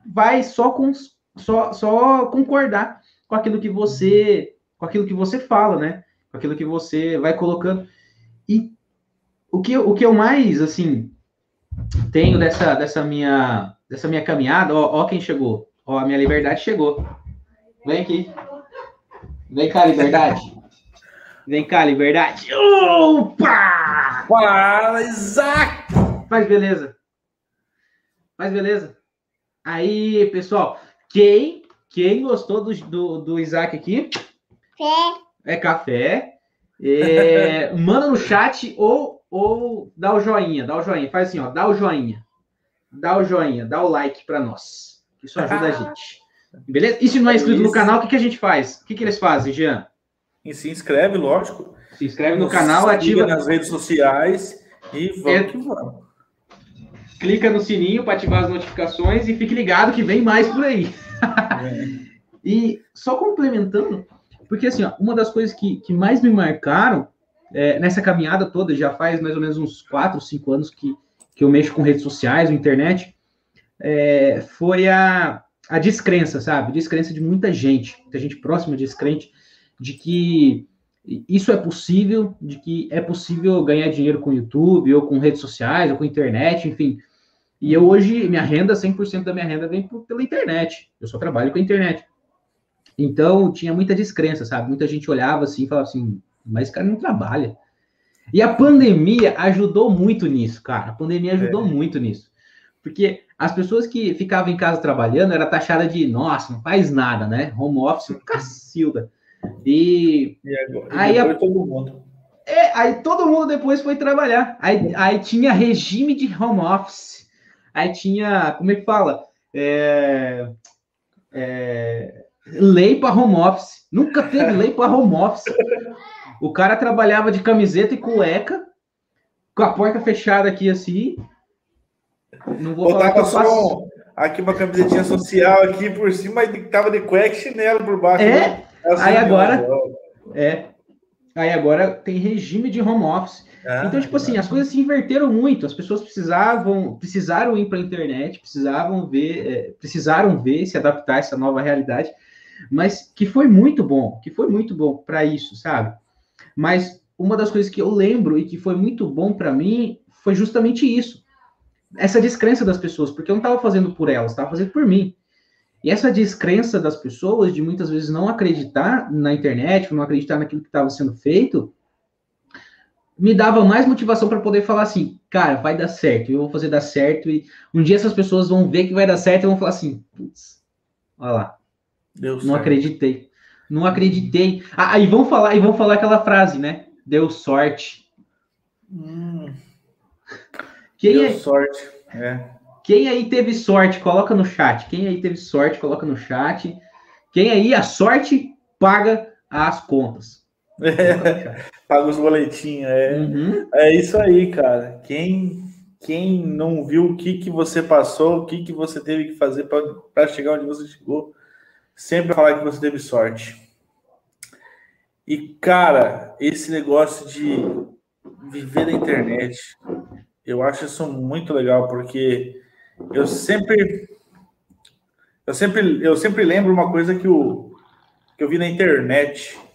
vai só com só, só concordar com aquilo que você com aquilo que você fala, né? Com aquilo que você vai colocando. E o que, o que eu mais assim tenho dessa, dessa minha dessa minha caminhada, ó, ó quem chegou. Ó, a minha liberdade chegou. Vem aqui. Vem cá, liberdade. Vem cá, liberdade. Opa! Fala, Isaac! Mas beleza. Mas beleza. Aí, pessoal, quem, quem gostou do, do, do Isaac aqui? Café. É café. É, manda no chat ou, ou dá o joinha. Dá o joinha. Faz assim, ó. Dá o joinha. Dá o joinha. Dá o like para nós. Isso ajuda a gente. Beleza? E se não é inscrito no canal, o que, que a gente faz? O que, que eles fazem, Jean? E se inscreve, lógico. Se inscreve no canal, ativa nas redes sociais e vamos é... que vamos. Clica no sininho para ativar as notificações e fique ligado que vem mais por aí. E só complementando, porque assim, ó, uma das coisas que, que mais me marcaram é, nessa caminhada toda, já faz mais ou menos uns 4, 5 anos que, que eu mexo com redes sociais, internet, é, foi a, a descrença, sabe? Descrença de muita gente, muita gente próxima descrente, de que isso é possível, de que é possível ganhar dinheiro com YouTube, ou com redes sociais, ou com internet, enfim. E eu hoje, minha renda, 100% da minha renda vem pela internet. Eu só trabalho com a internet. Então, tinha muita descrença, sabe? Muita gente olhava assim e falava assim, mas esse cara não trabalha. E a pandemia ajudou muito nisso, cara. A pandemia ajudou é. muito nisso. Porque as pessoas que ficavam em casa trabalhando era taxada de, nossa, não faz nada, né? Home office, cacilda. E, e, agora, aí a, todo mundo. É, aí todo mundo depois foi trabalhar. Aí, aí tinha regime de home office. Aí tinha, como é que fala? É, é, lei para home office. Nunca teve lei para home office. O cara trabalhava de camiseta e cueca, com a porta fechada aqui assim, não vou Botava falar só aqui uma camisetinha social aqui por cima e tava de cueca e chinelo por baixo. É. Né? Aí agora é. Aí agora tem regime de home office. Ah, então, tipo assim, as coisas se inverteram muito. As pessoas precisavam, precisaram ir para a internet, precisavam ver, é, precisaram ver, se adaptar a essa nova realidade. Mas que foi muito bom, que foi muito bom para isso, sabe? Mas uma das coisas que eu lembro e que foi muito bom para mim foi justamente isso essa descrença das pessoas, porque eu não estava fazendo por elas, estava fazendo por mim. E essa descrença das pessoas, de muitas vezes não acreditar na internet, não acreditar naquilo que estava sendo feito, me dava mais motivação para poder falar assim, cara, vai dar certo, eu vou fazer dar certo, e um dia essas pessoas vão ver que vai dar certo e vão falar assim, putz, olha lá, Deu não certo. acreditei, não acreditei. Ah, e vão falar, e vão falar aquela frase, né? Deu sorte. Hum. Quem Deu é... sorte. É. Quem aí teve sorte, coloca no chat. Quem aí teve sorte, coloca no chat. Quem aí a sorte paga as contas. É, paga os boletinhos. É. Uhum. é isso aí, cara. Quem, quem não viu o que, que você passou, o que, que você teve que fazer para chegar onde você chegou, sempre falar que você teve sorte. E, cara, esse negócio de viver na internet, eu acho isso muito legal, porque eu sempre. Eu sempre, eu sempre lembro uma coisa que, o, que eu vi na internet. Que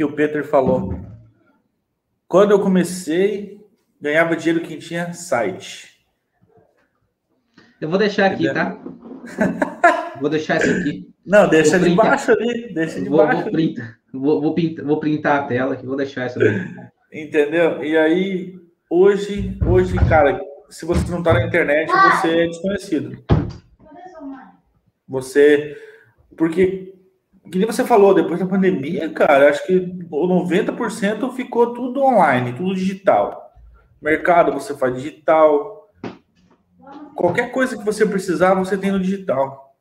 que o Peter falou. Quando eu comecei, ganhava dinheiro quem tinha site. Eu vou deixar aqui, tá? vou deixar isso aqui. Não, deixa de baixo ali. Deixa de vou, baixo. Vou, printar, vou, vou, printar, vou printar a tela aqui, vou deixar isso. Entendeu? E aí, hoje, hoje, cara, se você não está na internet, você é desconhecido. Você. Porque, que nem você falou, depois da pandemia, cara, acho que 90% ficou tudo online, tudo digital. Mercado você faz digital. Qualquer coisa que você precisar, você tem no digital.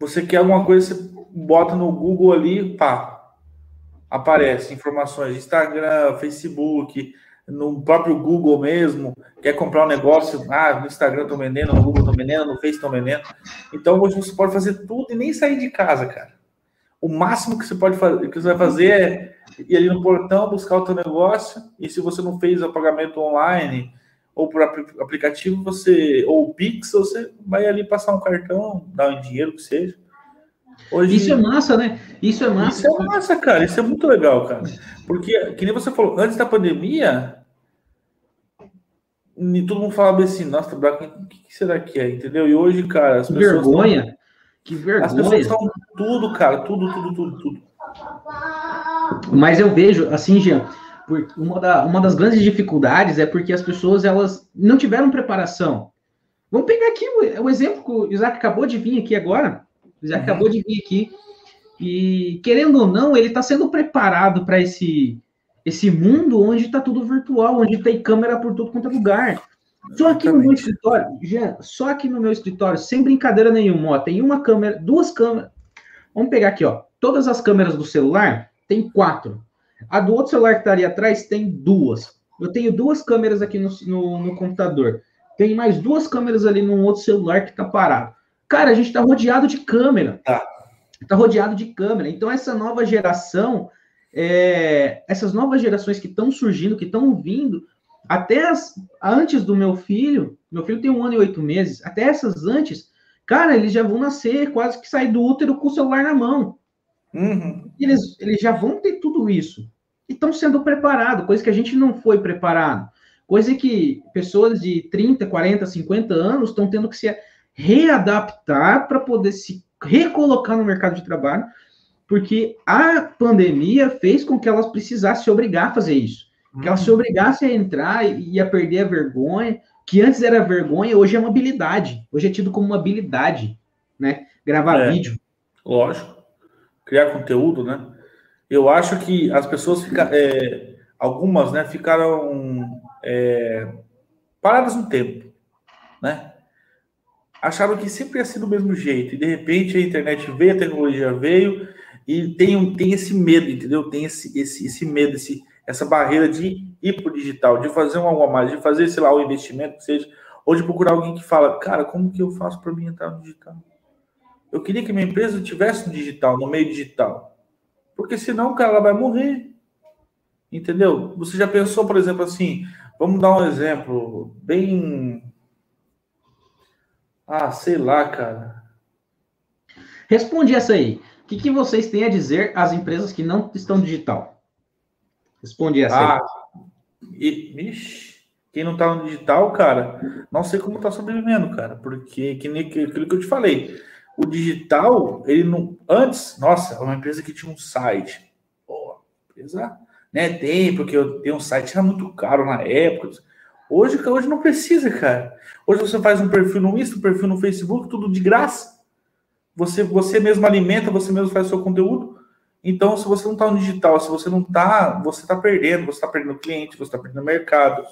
Você quer alguma coisa, você bota no Google ali, pá. Aparece informações Instagram, Facebook, no próprio Google mesmo, quer comprar um negócio, ah, no Instagram estão vendendo, no Google estão vendendo, no Facebook estão vendendo. Então hoje você pode fazer tudo e nem sair de casa, cara. O máximo que você pode fazer, que você vai fazer é ir ali no portão, buscar o teu negócio, e se você não fez o pagamento online ou por aplicativo, você ou Pix, você vai ali passar um cartão, dar um dinheiro que seja. Hoje, isso é massa, né? Isso é massa. Isso é massa, cara. Isso é muito legal, cara. Porque, que nem você falou, antes da pandemia, e todo mundo falava assim, nossa, o que, será que é? Entendeu? E hoje, cara, as que pessoas. Vergonha! Tão... Que vergonha! As pessoas estão tudo, cara, tudo, tudo, tudo, tudo. Mas eu vejo, assim, Jean, uma, da, uma das grandes dificuldades é porque as pessoas elas não tiveram preparação. Vamos pegar aqui o, o exemplo que o Isaac acabou de vir aqui agora. O Isaac uhum. acabou de vir aqui. E, querendo ou não, ele está sendo preparado para esse esse mundo onde está tudo virtual, onde tem câmera por todo quanto é lugar. Só aqui no meu escritório, já, só aqui no meu escritório, sem brincadeira nenhuma, ó, tem uma câmera, duas câmeras. Vamos pegar aqui, ó. Todas as câmeras do celular tem quatro. A do outro celular que está ali atrás tem duas. Eu tenho duas câmeras aqui no, no, no computador. Tem mais duas câmeras ali num outro celular que está parado. Cara, a gente está rodeado de câmera. Tá. Tá rodeado de câmera. Então, essa nova geração, é, essas novas gerações que estão surgindo, que estão vindo, até as, antes do meu filho, meu filho tem um ano e oito meses, até essas antes, cara, eles já vão nascer quase que sair do útero com o celular na mão. Uhum. Eles, eles já vão ter tudo isso. E estão sendo preparados, coisa que a gente não foi preparado. Coisa que pessoas de 30, 40, 50 anos estão tendo que se readaptar para poder se recolocar no mercado de trabalho porque a pandemia fez com que elas precisassem se obrigar a fazer isso. Que elas se uhum. obrigassem a entrar e a perder a vergonha, que antes era vergonha, hoje é uma habilidade. Hoje é tido como uma habilidade, né? Gravar é, vídeo. Lógico. Criar conteúdo, né? Eu acho que as pessoas ficaram. É, algumas, né, ficaram é, paradas no tempo, né? Acharam que sempre ia ser do mesmo jeito, e de repente a internet veio, a tecnologia veio, e tem, tem esse medo, entendeu? Tem esse, esse, esse medo, esse, essa barreira de ir para o digital, de fazer um algo a mais, de fazer, sei lá, um investimento seja, ou de procurar alguém que fala, cara, como que eu faço para mim entrar no digital? Eu queria que minha empresa tivesse no digital, no meio digital. Porque senão, cara, ela vai morrer. Entendeu? Você já pensou, por exemplo, assim, vamos dar um exemplo bem. Ah, sei lá, cara. Responde essa aí que, que vocês têm a dizer às empresas que não estão digital? Responde essa ah. E, quem não está no digital, cara, não sei como está sobrevivendo, cara, porque que nem aquilo que eu te falei, o digital, ele não. Antes, nossa, é uma empresa que tinha um site. Pô, empresa, né? Tem, porque eu tenho um site, era muito caro na época. Hoje, hoje não precisa, cara. Hoje você faz um perfil no Insta, um perfil no Facebook, tudo de graça. Você, você mesmo alimenta, você mesmo faz o seu conteúdo. Então, se você não está no digital, se você não está, você está perdendo, você está perdendo cliente, você está perdendo mercado,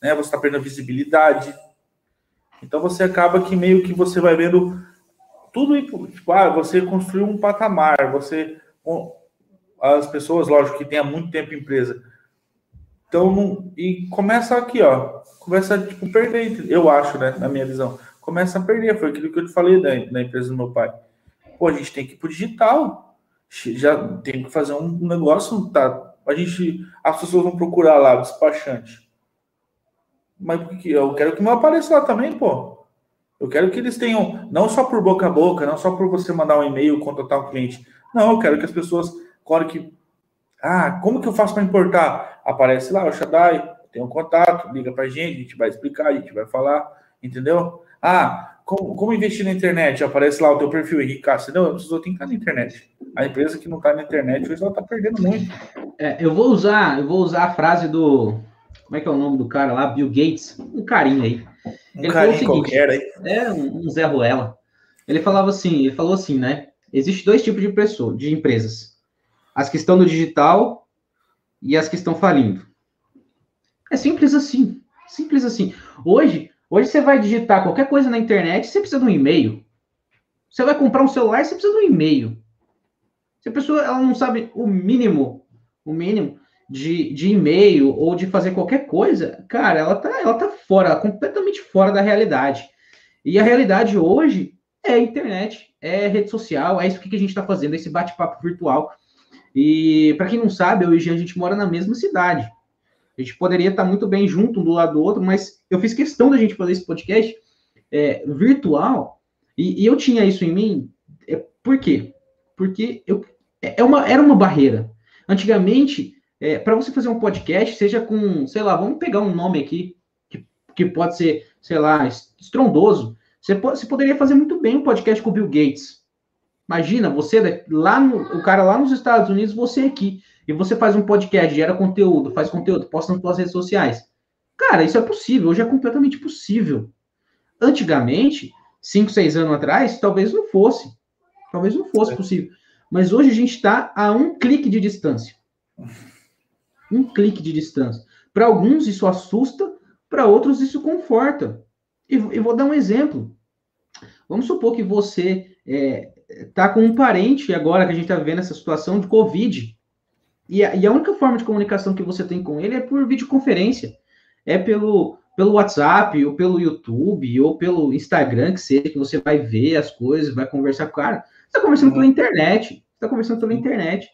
né? Você está perdendo visibilidade. Então você acaba que meio que você vai vendo tudo, tipo, ah, você construiu um patamar, você as pessoas, lógico, que tem há muito tempo empresa. Então, e começa aqui, ó, começa tipo perder, eu acho, né, na minha visão começa a perder. Foi aquilo que eu te falei da, da empresa do meu pai. Pô, a gente tem que ir pro digital. Já tem que fazer um negócio, tá? A gente, as pessoas vão procurar lá, despachante. Mas porque eu quero que meu apareça lá também, pô. Eu quero que eles tenham, não só por boca a boca, não só por você mandar um e-mail, contratar um cliente. Não, eu quero que as pessoas, claro que Ah, como que eu faço para importar? Aparece lá, o Shaddai, tem um contato, liga para gente, a gente vai explicar, a gente vai falar, entendeu? Ah, como, como investir na internet? Aparece lá o teu perfil, Henrique Castro. Não, eu preciso ter que estar na internet. A empresa que não está na internet, hoje ela está perdendo muito. É, eu vou usar, eu vou usar a frase do. Como é que é o nome do cara lá? Bill Gates, um carinho aí. Um ele carinho seguinte, qualquer aí. É, um, um Zé Ruela. Ele falava assim, ele falou assim, né? Existe dois tipos de pessoas, de empresas. As que estão no digital e as que estão falindo. É simples assim. Simples assim. Hoje, hoje você vai digitar qualquer coisa na internet, você precisa de um e-mail. Você vai comprar um celular, você precisa de um e-mail. Se a pessoa ela não sabe o mínimo, o mínimo de, de e-mail ou de fazer qualquer coisa, cara, ela tá, ela tá fora, completamente fora da realidade. E a realidade hoje é internet, é rede social, é isso que a gente está fazendo, esse bate-papo virtual. E para quem não sabe, eu e Jean, a gente mora na mesma cidade. A gente poderia estar muito bem junto um do lado do outro, mas eu fiz questão da gente fazer esse podcast é, virtual e, e, eu tinha isso em mim. É, por quê? Porque eu, é, é uma, era uma barreira. Antigamente, é, para você fazer um podcast, seja com, sei lá, vamos pegar um nome aqui que, que pode ser, sei lá, estrondoso. Você, você poderia fazer muito bem um podcast com o Bill Gates. Imagina, você lá no, o cara lá nos Estados Unidos, você aqui e você faz um podcast, gera conteúdo, faz conteúdo, posta nas suas redes sociais. Cara, isso é possível, hoje é completamente possível. Antigamente, cinco, seis anos atrás, talvez não fosse. Talvez não fosse é. possível. Mas hoje a gente está a um clique de distância. Um clique de distância. Para alguns isso assusta, para outros isso conforta. E, e, vou dar um exemplo. Vamos supor que você está é, tá com um parente agora que a gente está vivendo essa situação de Covid. E a, e a, única forma de comunicação que você tem com ele é por videoconferência. É pelo, pelo WhatsApp, ou pelo YouTube, ou pelo Instagram, que seja, que você vai ver as coisas, vai conversar com o cara. Você está conversando uhum. pela internet. está conversando pela internet.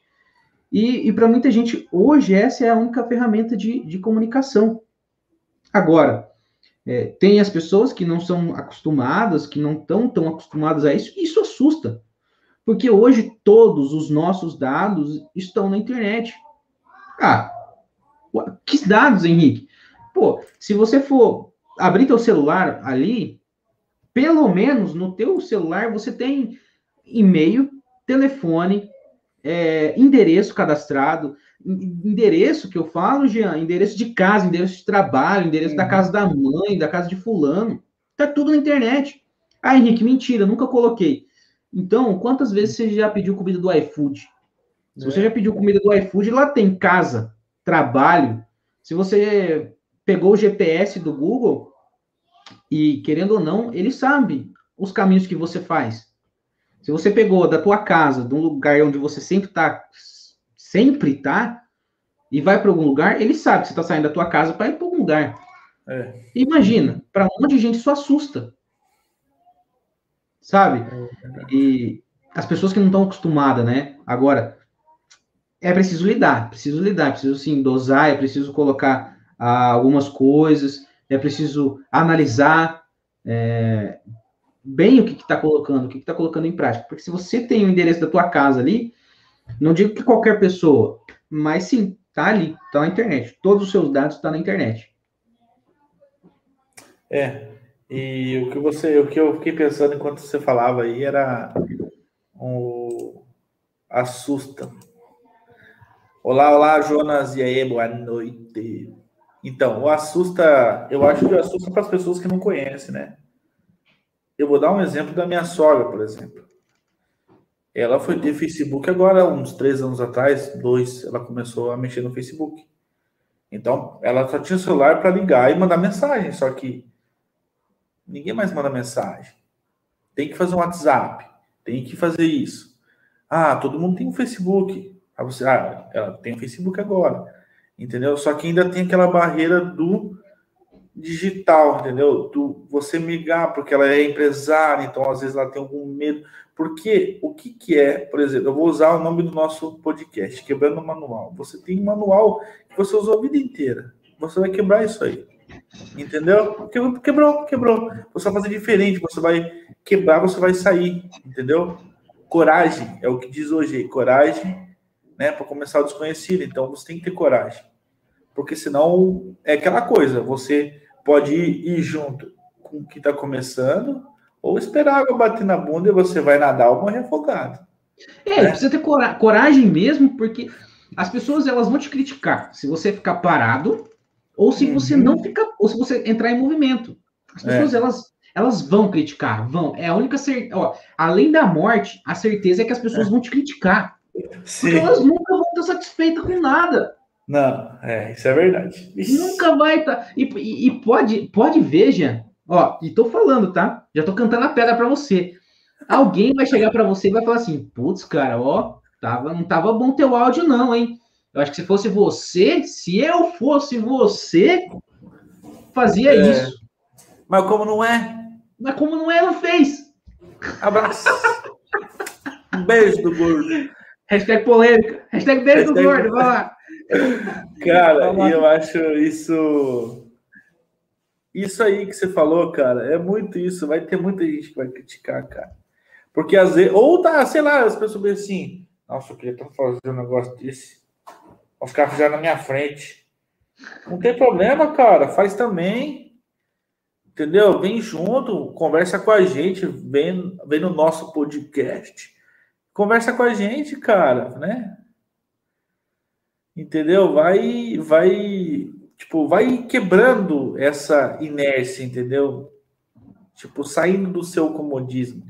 E, e para muita gente, hoje, essa é a única ferramenta de, de comunicação. Agora, é, tem as pessoas que não são acostumadas, que não estão tão acostumadas a isso, e isso assusta. Porque hoje todos os nossos dados estão na internet. Ah, que dados, Henrique? Pô, se você for abrir teu celular ali, pelo menos no teu celular você tem e-mail, telefone, é, endereço cadastrado, endereço que eu falo, Jean, endereço de casa, endereço de trabalho, endereço uhum. da casa da mãe, da casa de fulano, tá tudo na internet. Ah, Henrique, mentira, nunca coloquei. Então, quantas vezes você já pediu comida do iFood? Se você é. já pediu comida do iFood, lá tem casa, trabalho. Se você pegou o GPS do Google, e querendo ou não, ele sabe os caminhos que você faz. Se você pegou da tua casa, de um lugar onde você sempre tá, sempre tá, e vai para algum lugar, ele sabe que você está saindo da tua casa para ir para algum lugar. É. Imagina, para um monte de gente isso assusta sabe? É e as pessoas que não estão acostumadas, né? Agora, é preciso lidar, preciso lidar, é preciso sim dosar, é preciso colocar ah, algumas coisas, é preciso analisar é, bem o que está colocando, o que está colocando em prática. Porque se você tem o endereço da tua casa ali, não digo que qualquer pessoa, mas sim, tá ali, tá na internet. Todos os seus dados estão tá na internet. É, e o que você, o que eu fiquei pensando enquanto você falava aí era o assusta. Olá, olá, Jonas, e aí, boa noite. Então, o assusta, eu acho que assusta para as pessoas que não conhecem, né? Eu vou dar um exemplo da minha sogra, por exemplo. Ela foi ter Facebook agora, uns três anos atrás, dois, ela começou a mexer no Facebook. Então, ela só tinha celular para ligar e mandar mensagem, só que Ninguém mais manda mensagem. Tem que fazer um WhatsApp. Tem que fazer isso. Ah, todo mundo tem um Facebook. Ah, você, ah, ela tem um Facebook agora. Entendeu? Só que ainda tem aquela barreira do digital, entendeu? Do você migrar, porque ela é empresária, então às vezes ela tem algum medo. Porque o que, que é, por exemplo, eu vou usar o nome do nosso podcast, quebrando o manual. Você tem um manual que você usou a vida inteira. Você vai quebrar isso aí. Entendeu? Quebrou, quebrou. Você vai fazer diferente, você vai quebrar, você vai sair, entendeu? Coragem é o que diz hoje, coragem, né? Para começar o desconhecido. Então você tem que ter coragem. Porque senão é aquela coisa, você pode ir, ir junto com o que está começando, ou esperar a água bater na bunda e você vai nadar ou morrer afogado. É, né? precisa ter coragem mesmo, porque as pessoas elas vão te criticar se você ficar parado ou se uhum. você não ficar, ou se você entrar em movimento. As pessoas é. elas elas vão criticar, vão. É a única certeza. Além da morte, a certeza é que as pessoas é. vão te criticar. Sim. Porque elas nunca vão estar satisfeitas com nada. Não, é, isso é verdade. Nunca vai estar. Tá. E, e, e, pode, pode ver, Jean. Ó, e tô falando, tá? Já tô cantando a pedra para você. Alguém vai chegar para você e vai falar assim: putz, cara, ó, tava, não tava bom teu áudio, não, hein? Eu acho que se fosse você, se eu fosse você, fazia é. isso. Mas como não é? Mas como não é, não fez. Abraço. um beijo do gordo. Hashtag polêmica. Hashtag beijo Hashtag... do gordo, vai lá. Cara, e eu acho isso. Isso aí que você falou, cara, é muito isso. Vai ter muita gente que vai criticar, cara. Porque às vezes. Ou tá, sei lá, as pessoas pensam assim: nossa, eu queria tanto fazer um negócio desse. Vão ficar já na minha frente. Não tem problema, cara. Faz também. Entendeu? Vem junto, conversa com a gente, vem, vem no nosso podcast. Conversa com a gente, cara, né? entendeu? Vai, vai, tipo, vai quebrando essa inércia, entendeu? Tipo, saindo do seu comodismo.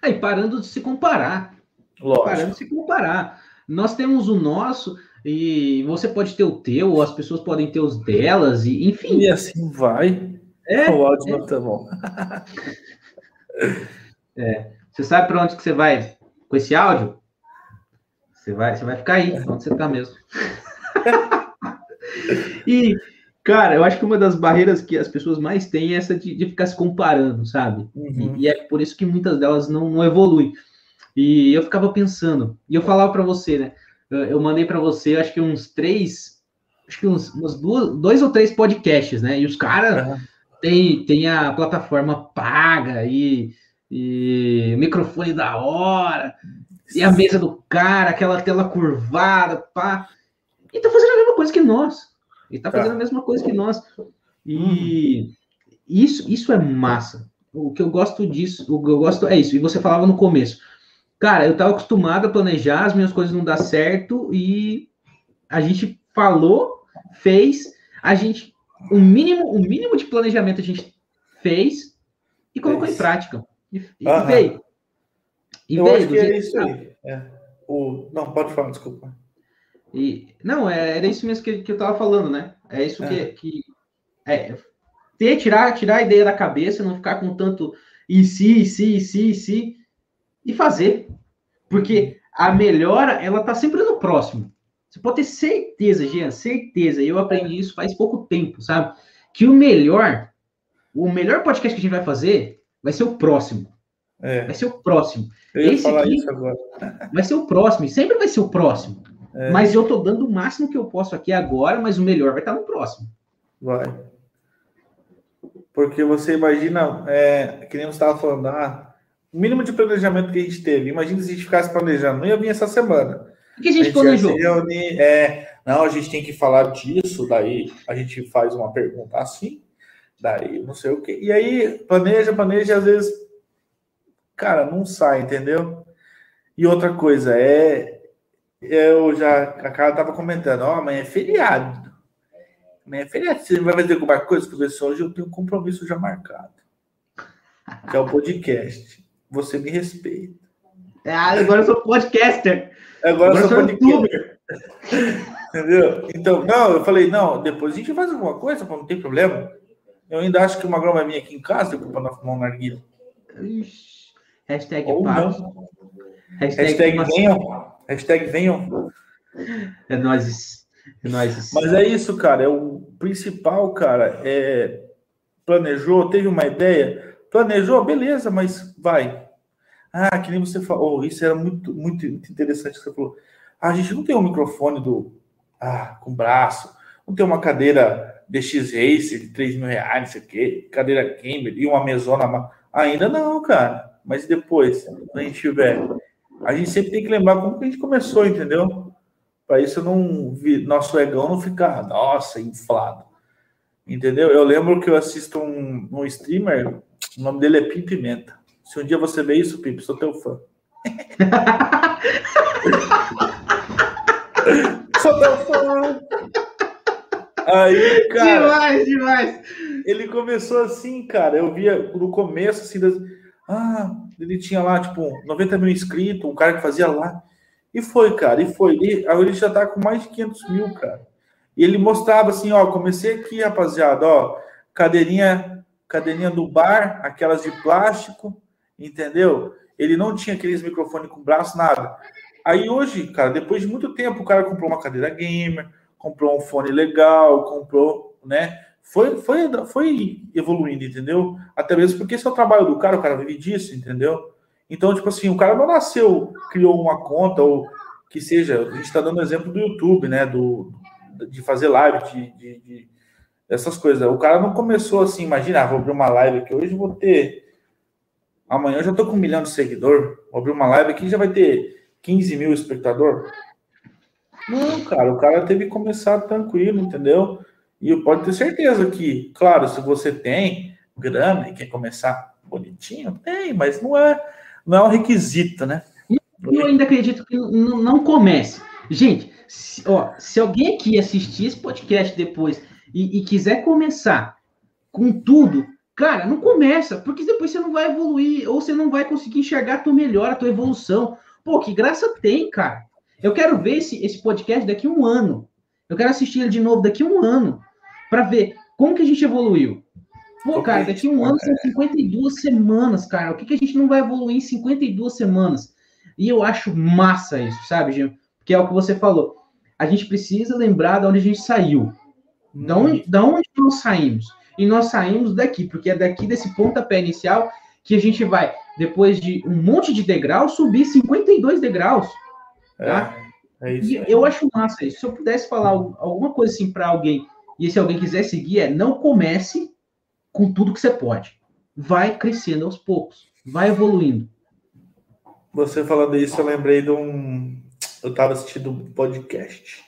Aí, parando de se comparar. Lógico. Parando de se comparar. Nós temos o nosso e você pode ter o teu, ou as pessoas podem ter os delas, e enfim. E assim vai. É, o áudio é. não tá bom. é. Você sabe para onde que você vai com esse áudio? Você vai, você vai ficar aí, onde você tá mesmo. e, cara, eu acho que uma das barreiras que as pessoas mais têm é essa de, de ficar se comparando, sabe? Uhum. E, e, é por isso que muitas delas não, não evoluem. E eu ficava pensando, e eu falava para você, né? Eu mandei para você, acho que uns três, acho que uns, uns duas, dois ou três podcasts, né? E os caras uhum. têm tem a plataforma paga e, e microfone da hora. E a mesa do cara, aquela tela curvada, pá. E tá fazendo a mesma coisa que nós. E tá fazendo tá. a mesma coisa que nós. E uhum. isso, isso é massa. O que eu gosto disso, o que eu gosto é isso. E você falava no começo. Cara, eu tava acostumado a planejar, as minhas coisas não dão certo e a gente falou, fez, a gente o mínimo, o mínimo de planejamento a gente fez e colocou é em prática. E, e veio. E Eu veio, acho que é isso aí. É. O... Não, pode falar, desculpa. E, não, é, era isso mesmo que, que eu estava falando, né? É isso é. que, que é, ter, tirar, tirar a ideia da cabeça, não ficar com tanto e se, e se, e se, e se, e fazer. Porque a melhora, ela tá sempre no próximo. Você pode ter certeza, Jean, certeza. E eu aprendi isso faz pouco tempo, sabe? Que o melhor, o melhor podcast que a gente vai fazer vai ser o próximo. É. Vai ser o próximo. Eu Esse aqui. Vai ser o próximo, sempre vai ser o próximo. É. Mas eu tô dando o máximo que eu posso aqui agora, mas o melhor vai estar no próximo. Vai. Porque você imagina, é, que nem você estava falando, ah, mínimo de planejamento que a gente teve. Imagina se a gente ficasse planejando, não ia vir essa semana. O que a gente, a gente planejou? Reunir, é, não, a gente tem que falar disso, daí a gente faz uma pergunta assim, daí não sei o quê. E aí planeja, planeja, e às vezes cara, não sai, entendeu? E outra coisa, é. Eu já. A cara tava comentando, ó, oh, amanhã é feriado. Amanhã é feriado. Você vai fazer alguma coisa você hoje? Eu tenho um compromisso já marcado. Que é o podcast. Você me respeita. Ah, agora eu sou podcaster. Agora, agora eu sou podcaster. Entendeu? Então, não, eu falei, não, depois a gente faz alguma coisa, não tem problema. Eu ainda acho que Magrão vai vir aqui em casa, para não fumar um narguilho. Hashtag Ou não. Hashtag, Hashtag venham. Hashtag venham. É nóis. É nóis. Mas é isso, cara. É o principal, cara. É planejou, teve uma ideia, planejou, beleza, mas vai. Ah, que nem você falou, oh, isso era muito, muito, muito interessante você falou. Ah, a gente não tem um microfone do ah, com braço, não tem uma cadeira DX Race de 3 mil reais, não sei o quê, cadeira gamer e uma mesona. Ainda não, cara mas depois, quando a gente tiver, a gente sempre tem que lembrar como que a gente começou, entendeu? Para isso não nosso egão não ficar, nossa, inflado. Entendeu? Eu lembro que eu assisto um, um streamer, o nome dele é Pim Pimenta. Se um dia você vê isso, Pip, sou teu fã. sou teu fã. Aí, cara. Demais, demais. Ele começou assim, cara. Eu via no começo, assim, das... ah, ele tinha lá, tipo, 90 mil inscritos, um cara que fazia lá. E foi, cara, e foi. E, aí ele já tá com mais de 500 mil, cara. E ele mostrava assim, ó, comecei aqui, rapaziada, ó, cadeirinha, cadeirinha do bar, aquelas de plástico, entendeu? Ele não tinha aqueles microfones com braço, nada. Aí hoje, cara, depois de muito tempo, o cara comprou uma cadeira gamer, comprou um fone legal, comprou, né? Foi, foi, foi evoluindo, entendeu? Até mesmo porque esse é o trabalho do cara, o cara vive disso, entendeu? Então, tipo assim, o cara não nasceu, criou uma conta, ou que seja, a gente está dando exemplo do YouTube, né? Do, de fazer live, de, de, de, essas coisas. O cara não começou assim, imagina, ah, vou abrir uma live aqui hoje, vou ter. Amanhã eu já tô com um milhão de seguidor, vou abrir uma live aqui já vai ter 15 mil espectador. Não, cara, o cara teve que começar tranquilo, entendeu? E pode ter certeza que, claro, se você tem grana e quer começar bonitinho, tem, mas não é, não é um requisito, né? Eu ainda acredito que não, não comece. Gente, se, ó, se alguém aqui assistir esse podcast depois e, e quiser começar com tudo, cara, não começa, porque depois você não vai evoluir, ou você não vai conseguir enxergar a tua melhora, a tua evolução. Pô, que graça tem, cara. Eu quero ver esse, esse podcast daqui a um ano. Eu quero assistir ele de novo daqui a um ano. para ver como que a gente evoluiu. Pô, cara, daqui a um ano são 52 semanas, cara. O que, que a gente não vai evoluir em 52 semanas? E eu acho massa isso, sabe, Gil? Porque é o que você falou. A gente precisa lembrar de onde a gente saiu. Da onde, da onde nós saímos? E nós saímos daqui, porque é daqui desse pontapé inicial que a gente vai, depois de um monte de degraus, subir 52 degraus. Tá? É, é isso. E eu acho massa isso. Se eu pudesse falar alguma coisa assim para alguém, e se alguém quiser seguir, é não comece com tudo que você pode. Vai crescendo aos poucos, vai evoluindo. Você falando isso, eu lembrei de um. Eu estava assistindo um podcast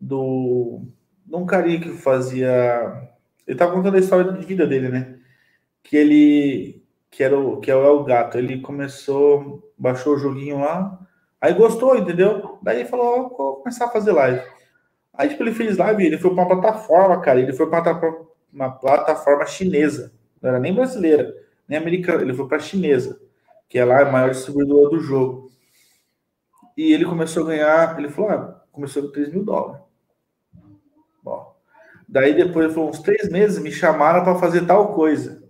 do de um carinha que fazia. Ele estava contando a história de vida dele, né? Que ele. Que, era o, que é o Gato. Ele começou, baixou o joguinho lá, aí gostou, entendeu? Daí ele falou: vou começar a fazer live. Aí, tipo, ele fez live, ele foi para uma plataforma, cara. Ele foi para uma plataforma chinesa. Não era nem brasileira, nem americana. Ele foi para chinesa que é lá a maior distribuidora do jogo. E ele começou a ganhar, ele falou, ah, começou com 3 mil dólares. Daí depois, foi uns três meses, me chamaram para fazer tal coisa.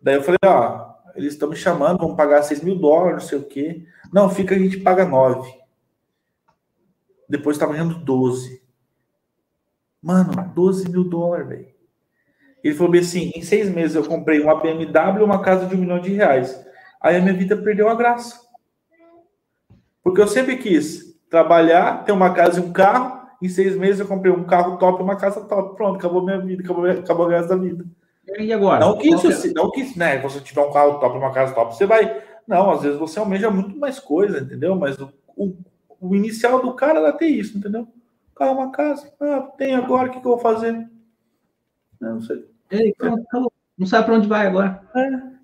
Daí eu falei, ó, eles estão me chamando, vão pagar 6 mil dólares, não sei o quê. Não, fica, a gente paga 9. Depois estava ganhando 12. Mano, 12 mil dólares, velho. Ele falou assim: em seis meses eu comprei uma BMW e uma casa de um milhão de reais. Aí a minha vida perdeu a graça. Porque eu sempre quis trabalhar, ter uma casa e um carro. Em seis meses eu comprei um carro top e uma casa top. Pronto, acabou minha vida, acabou, acabou o resto da vida. E agora? Não que isso, é? não que, né, você tiver um carro top e uma casa top, você vai. Não, às vezes você almeja muito mais coisa, entendeu? Mas o, o, o inicial do cara era ter isso, entendeu? Carro, uma casa. Ah, tem agora, o que, que eu vou fazer? Não sei. Ei, pronto, Não sabe para onde vai agora. É.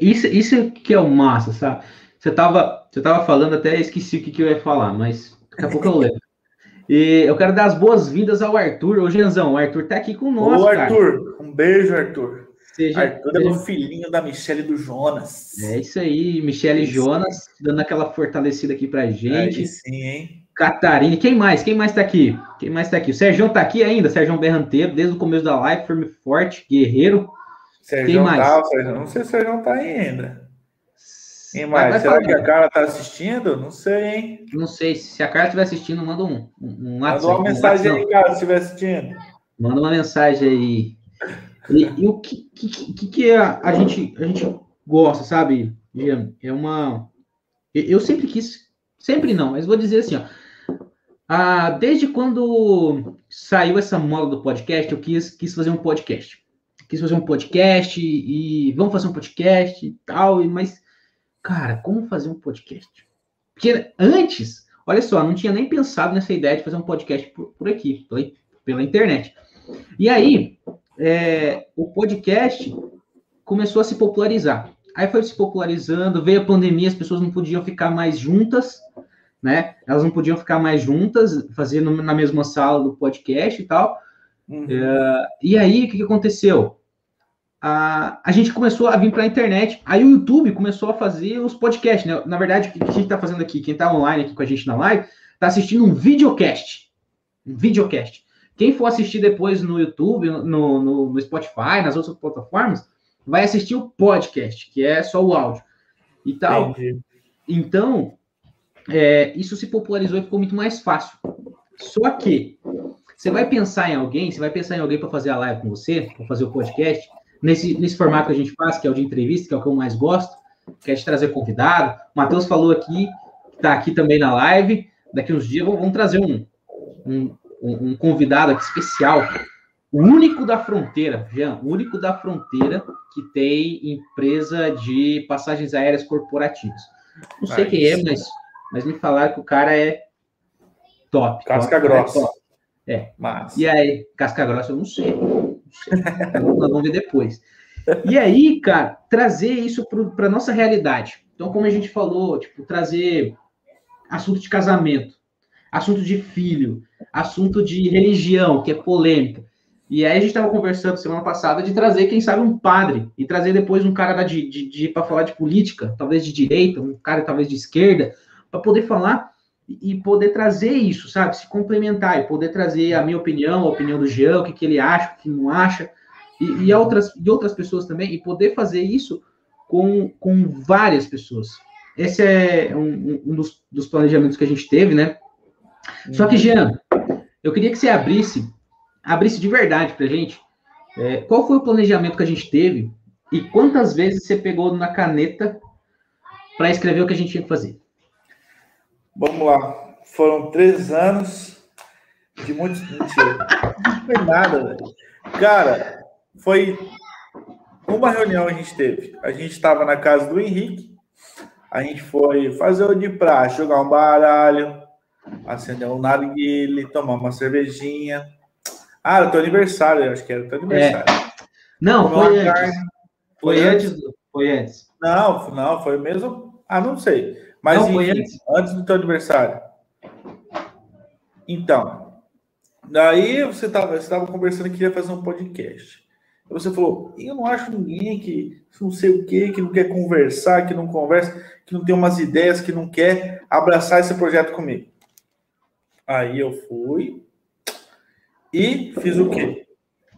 Isso, isso que é o massa, sabe? Você tava, você tava falando, até esqueci o que, que eu ia falar, mas daqui a pouco eu lembro. E eu quero dar as boas-vindas ao Arthur. Ô, Genzão, o Arthur tá aqui com nós. Ô, Arthur, cara. um beijo, Arthur. Seja, Arthur é o filhinho da Michelle e do Jonas. É isso aí, Michelle e Jonas, dando aquela fortalecida aqui pra gente. Aí sim, hein? Catarina, quem mais? Quem mais tá aqui? Quem mais tá aqui? O Sérgio tá aqui ainda, Sérgio Berranteiro, desde o começo da live, firme forte, guerreiro. Sérgio tá, Sérgio, não sei se o Sérgio tá aí ainda. Quem mais? Vai, vai Será que a Carla tá assistindo? Não sei, hein? Não sei. Se a Carla estiver assistindo, manda um, um, Manda uma mensagem aí, Carla, se estiver assistindo. Manda uma mensagem aí. E, e o que, que, que, que a, a, gente, a gente gosta, sabe, Jean? É uma. Eu sempre quis. Sempre não, mas vou dizer assim, ó. Ah, desde quando saiu essa moda do podcast, eu quis, quis fazer um podcast quis fazer um podcast e vamos fazer um podcast e tal, mas, cara, como fazer um podcast? Porque antes, olha só, não tinha nem pensado nessa ideia de fazer um podcast por, por aqui, pela, pela, internet. E aí, é, o podcast começou a se popularizar. Aí foi se popularizando, veio a pandemia, as pessoas não podiam ficar mais juntas, né? Elas não podiam ficar mais juntas, fazendo na mesma sala do podcast e tal. Uhum. É, e aí, o que, que aconteceu? A, a gente começou a vir para a internet. Aí o YouTube começou a fazer os podcasts, né? Na verdade, o que a gente está fazendo aqui, quem está online aqui com a gente na live, está assistindo um videocast. Um videocast. Quem for assistir depois no YouTube, no, no, no Spotify, nas outras plataformas, vai assistir o podcast, que é só o áudio e tal. Entendi. Então, é, isso se popularizou e ficou muito mais fácil. Só que você vai pensar em alguém, você vai pensar em alguém para fazer a live com você, para fazer o podcast, nesse, nesse formato que a gente faz, que é o de entrevista, que é o que eu mais gosto, que é de trazer convidado. O Matheus falou aqui, está aqui também na live. Daqui uns dias vamos trazer um, um, um convidado aqui especial, o único da fronteira, Jean, o único da fronteira que tem empresa de passagens aéreas corporativas. Não sei quem é, mas, mas me falaram que o cara é top. Casca top, grossa. É, top. é. Mas... E aí, casca grossa, eu não sei. Vamos ver depois. E aí, cara, trazer isso para nossa realidade. Então, como a gente falou, tipo, trazer assunto de casamento, assunto de filho, assunto de religião, que é polêmica. E aí a gente estava conversando semana passada de trazer, quem sabe, um padre, e trazer depois um cara de, de, de para falar de política, talvez de direita, um cara talvez de esquerda, para poder falar e poder trazer isso, sabe? Se complementar e poder trazer a minha opinião, a opinião do Jean, o que, que ele acha, o que não acha, e, e, outras, e outras pessoas também, e poder fazer isso com, com várias pessoas. Esse é um, um dos, dos planejamentos que a gente teve, né? Só que, Jean, eu queria que você abrisse abrisse de verdade para a gente é, qual foi o planejamento que a gente teve e quantas vezes você pegou na caneta para escrever o que a gente tinha que fazer. Vamos lá. Foram três anos de muito. Mentira. Não foi nada, velho. Cara, foi uma reunião a gente teve. A gente estava na casa do Henrique. A gente foi fazer o de praxe, jogar um baralho, acender um narguile, tomar uma cervejinha. Ah, era o teu aniversário, acho que era o teu aniversário. É. Não, foi antes. Carne. Foi, foi antes. antes. Foi antes. Não, não, foi mesmo. Ah, não sei. Mas não, enfim, antes. do teu aniversário. Então, daí você estava você tava conversando que queria fazer um podcast. E você falou, eu não acho ninguém que não sei o quê, que não quer conversar, que não conversa, que não tem umas ideias, que não quer abraçar esse projeto comigo. Aí eu fui, e fiz o quê?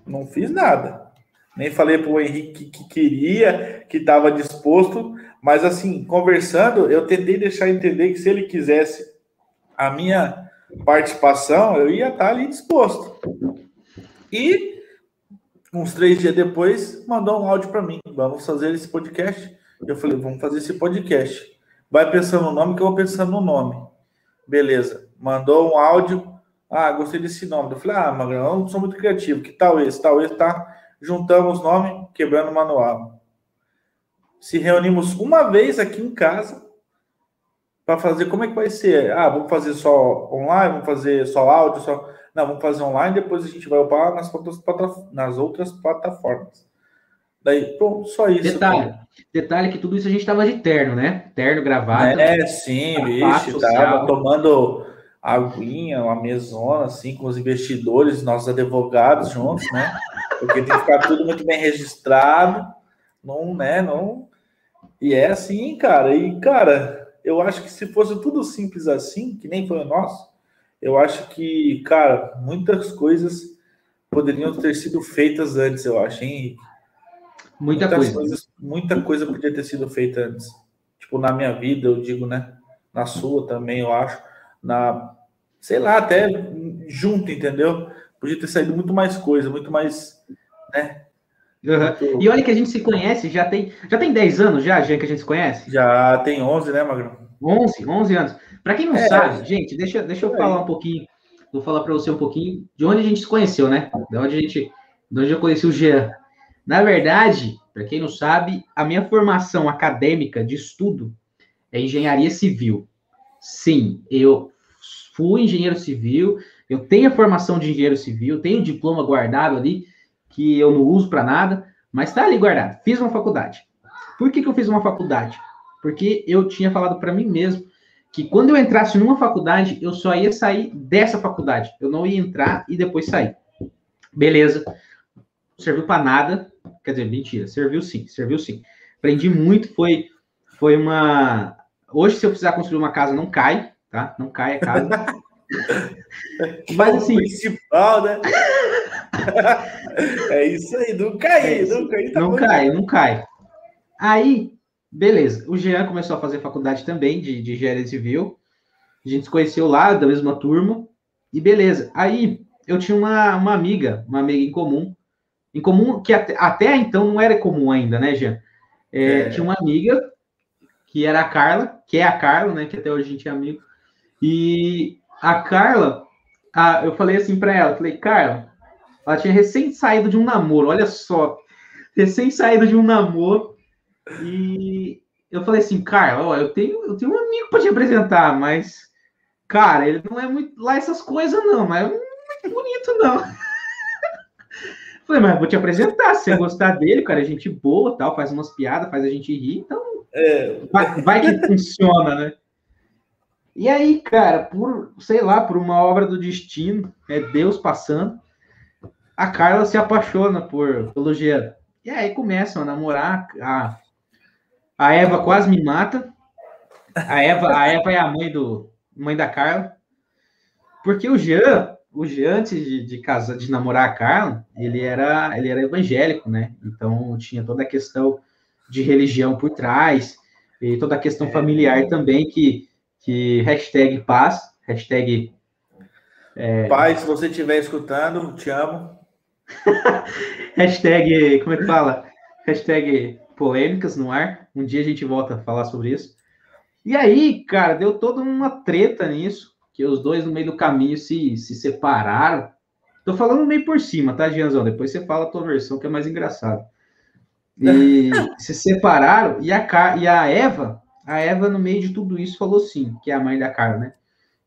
Não fiz nada. Nem falei para o Henrique que queria, que estava disposto, mas assim, conversando, eu tentei deixar entender que se ele quisesse a minha participação, eu ia estar ali disposto. E uns três dias depois, mandou um áudio para mim. Vamos fazer esse podcast. Eu falei, vamos fazer esse podcast. Vai pensando no nome que eu vou pensando no nome. Beleza. Mandou um áudio ah, gostei desse nome. Eu falei, ah, Magrão, eu não sou muito criativo. Que tal esse? Tal esse, tá? Juntamos nome, quebrando o manual. Se reunimos uma vez aqui em casa para fazer como é que vai ser. Ah, vamos fazer só online, vamos fazer só áudio, só. Não, vamos fazer online, depois a gente vai upar nas outras, nas outras plataformas. Daí, pronto, só isso. Detalhe, detalhe que tudo isso a gente tava de terno, né? Terno gravado. É, sim, bicho, tava tomando aguinha, uma mesona, assim, com os investidores, nossos advogados juntos, né? Porque tem que ficar tudo muito bem registrado, não, né? Não. E é assim, cara. E, cara, eu acho que se fosse tudo simples assim, que nem foi o nosso, eu acho que, cara, muitas coisas poderiam ter sido feitas antes, eu acho, hein, Muita Muitas coisa. Coisas, muita coisa podia ter sido feita antes. Tipo, na minha vida, eu digo, né? Na sua também, eu acho na, sei lá, até junto, entendeu? Podia ter saído muito mais coisa, muito mais, né? Uhum. E olha que a gente se conhece, já tem, já tem 10 anos já, já que a gente se conhece? Já tem 11, né, Magrão? 11, 11 anos. Para quem não é, sabe, gente, deixa, deixa eu é. falar um pouquinho, vou falar para você um pouquinho de onde a gente se conheceu, né? De onde a gente, de onde eu conheci o Jean. Na verdade, para quem não sabe, a minha formação acadêmica de estudo é engenharia civil. Sim, eu fui engenheiro civil, eu tenho a formação de engenheiro civil, tenho o diploma guardado ali, que eu não uso para nada, mas está ali guardado. Fiz uma faculdade. Por que, que eu fiz uma faculdade? Porque eu tinha falado para mim mesmo que quando eu entrasse numa faculdade, eu só ia sair dessa faculdade. Eu não ia entrar e depois sair. Beleza. Serviu para nada. Quer dizer, mentira. Serviu sim, serviu sim. Aprendi muito. Foi, foi uma. Hoje, se eu precisar construir uma casa, não cai, tá? Não cai a casa. Mas assim. O principal, né? É isso aí, não cai, é não cai. Tá não cai, não cai. Aí, beleza. O Jean começou a fazer faculdade também de, de engenharia civil. A gente se conheceu lá, da mesma turma. E beleza. Aí, eu tinha uma, uma amiga, uma amiga em comum. Em comum, que até, até então não era comum ainda, né, Jean? É, é. Tinha uma amiga, que era a Carla, que é a Carla, né? Que até hoje a gente é amigo. E a Carla, a, eu falei assim para ela, falei, Carla, ela tinha recém saído de um namoro, olha só, recém saído de um namoro, e eu falei assim, Carla, ó, eu tenho, eu tenho um amigo para te apresentar, mas, cara, ele não é muito lá essas coisas, não, mas é muito bonito, não. falei, mas vou te apresentar, se você gostar dele, cara, é gente boa, tal, faz umas piadas, faz a gente rir, então é. vai, vai que funciona, né? E aí, cara, por, sei lá, por uma obra do destino, é Deus passando, a Carla se apaixona por, pelo Jean. E aí começam a namorar. A, a Eva quase me mata. A Eva, a Eva é a mãe do mãe da Carla. Porque o Jean, o Jean antes de, de casar, de namorar a Carla, ele era, ele era evangélico, né? Então tinha toda a questão de religião por trás e toda a questão familiar também que que hashtag paz, hashtag. É... Pai, se você estiver escutando, te amo. hashtag, como é que fala? Hashtag polêmicas no ar. Um dia a gente volta a falar sobre isso. E aí, cara, deu toda uma treta nisso, que os dois no meio do caminho se, se separaram. Tô falando meio por cima, tá, Gianzão? Depois você fala a tua versão, que é mais engraçado. E se separaram, e a, e a Eva a Eva, no meio de tudo isso, falou sim, que é a mãe da Carla, né?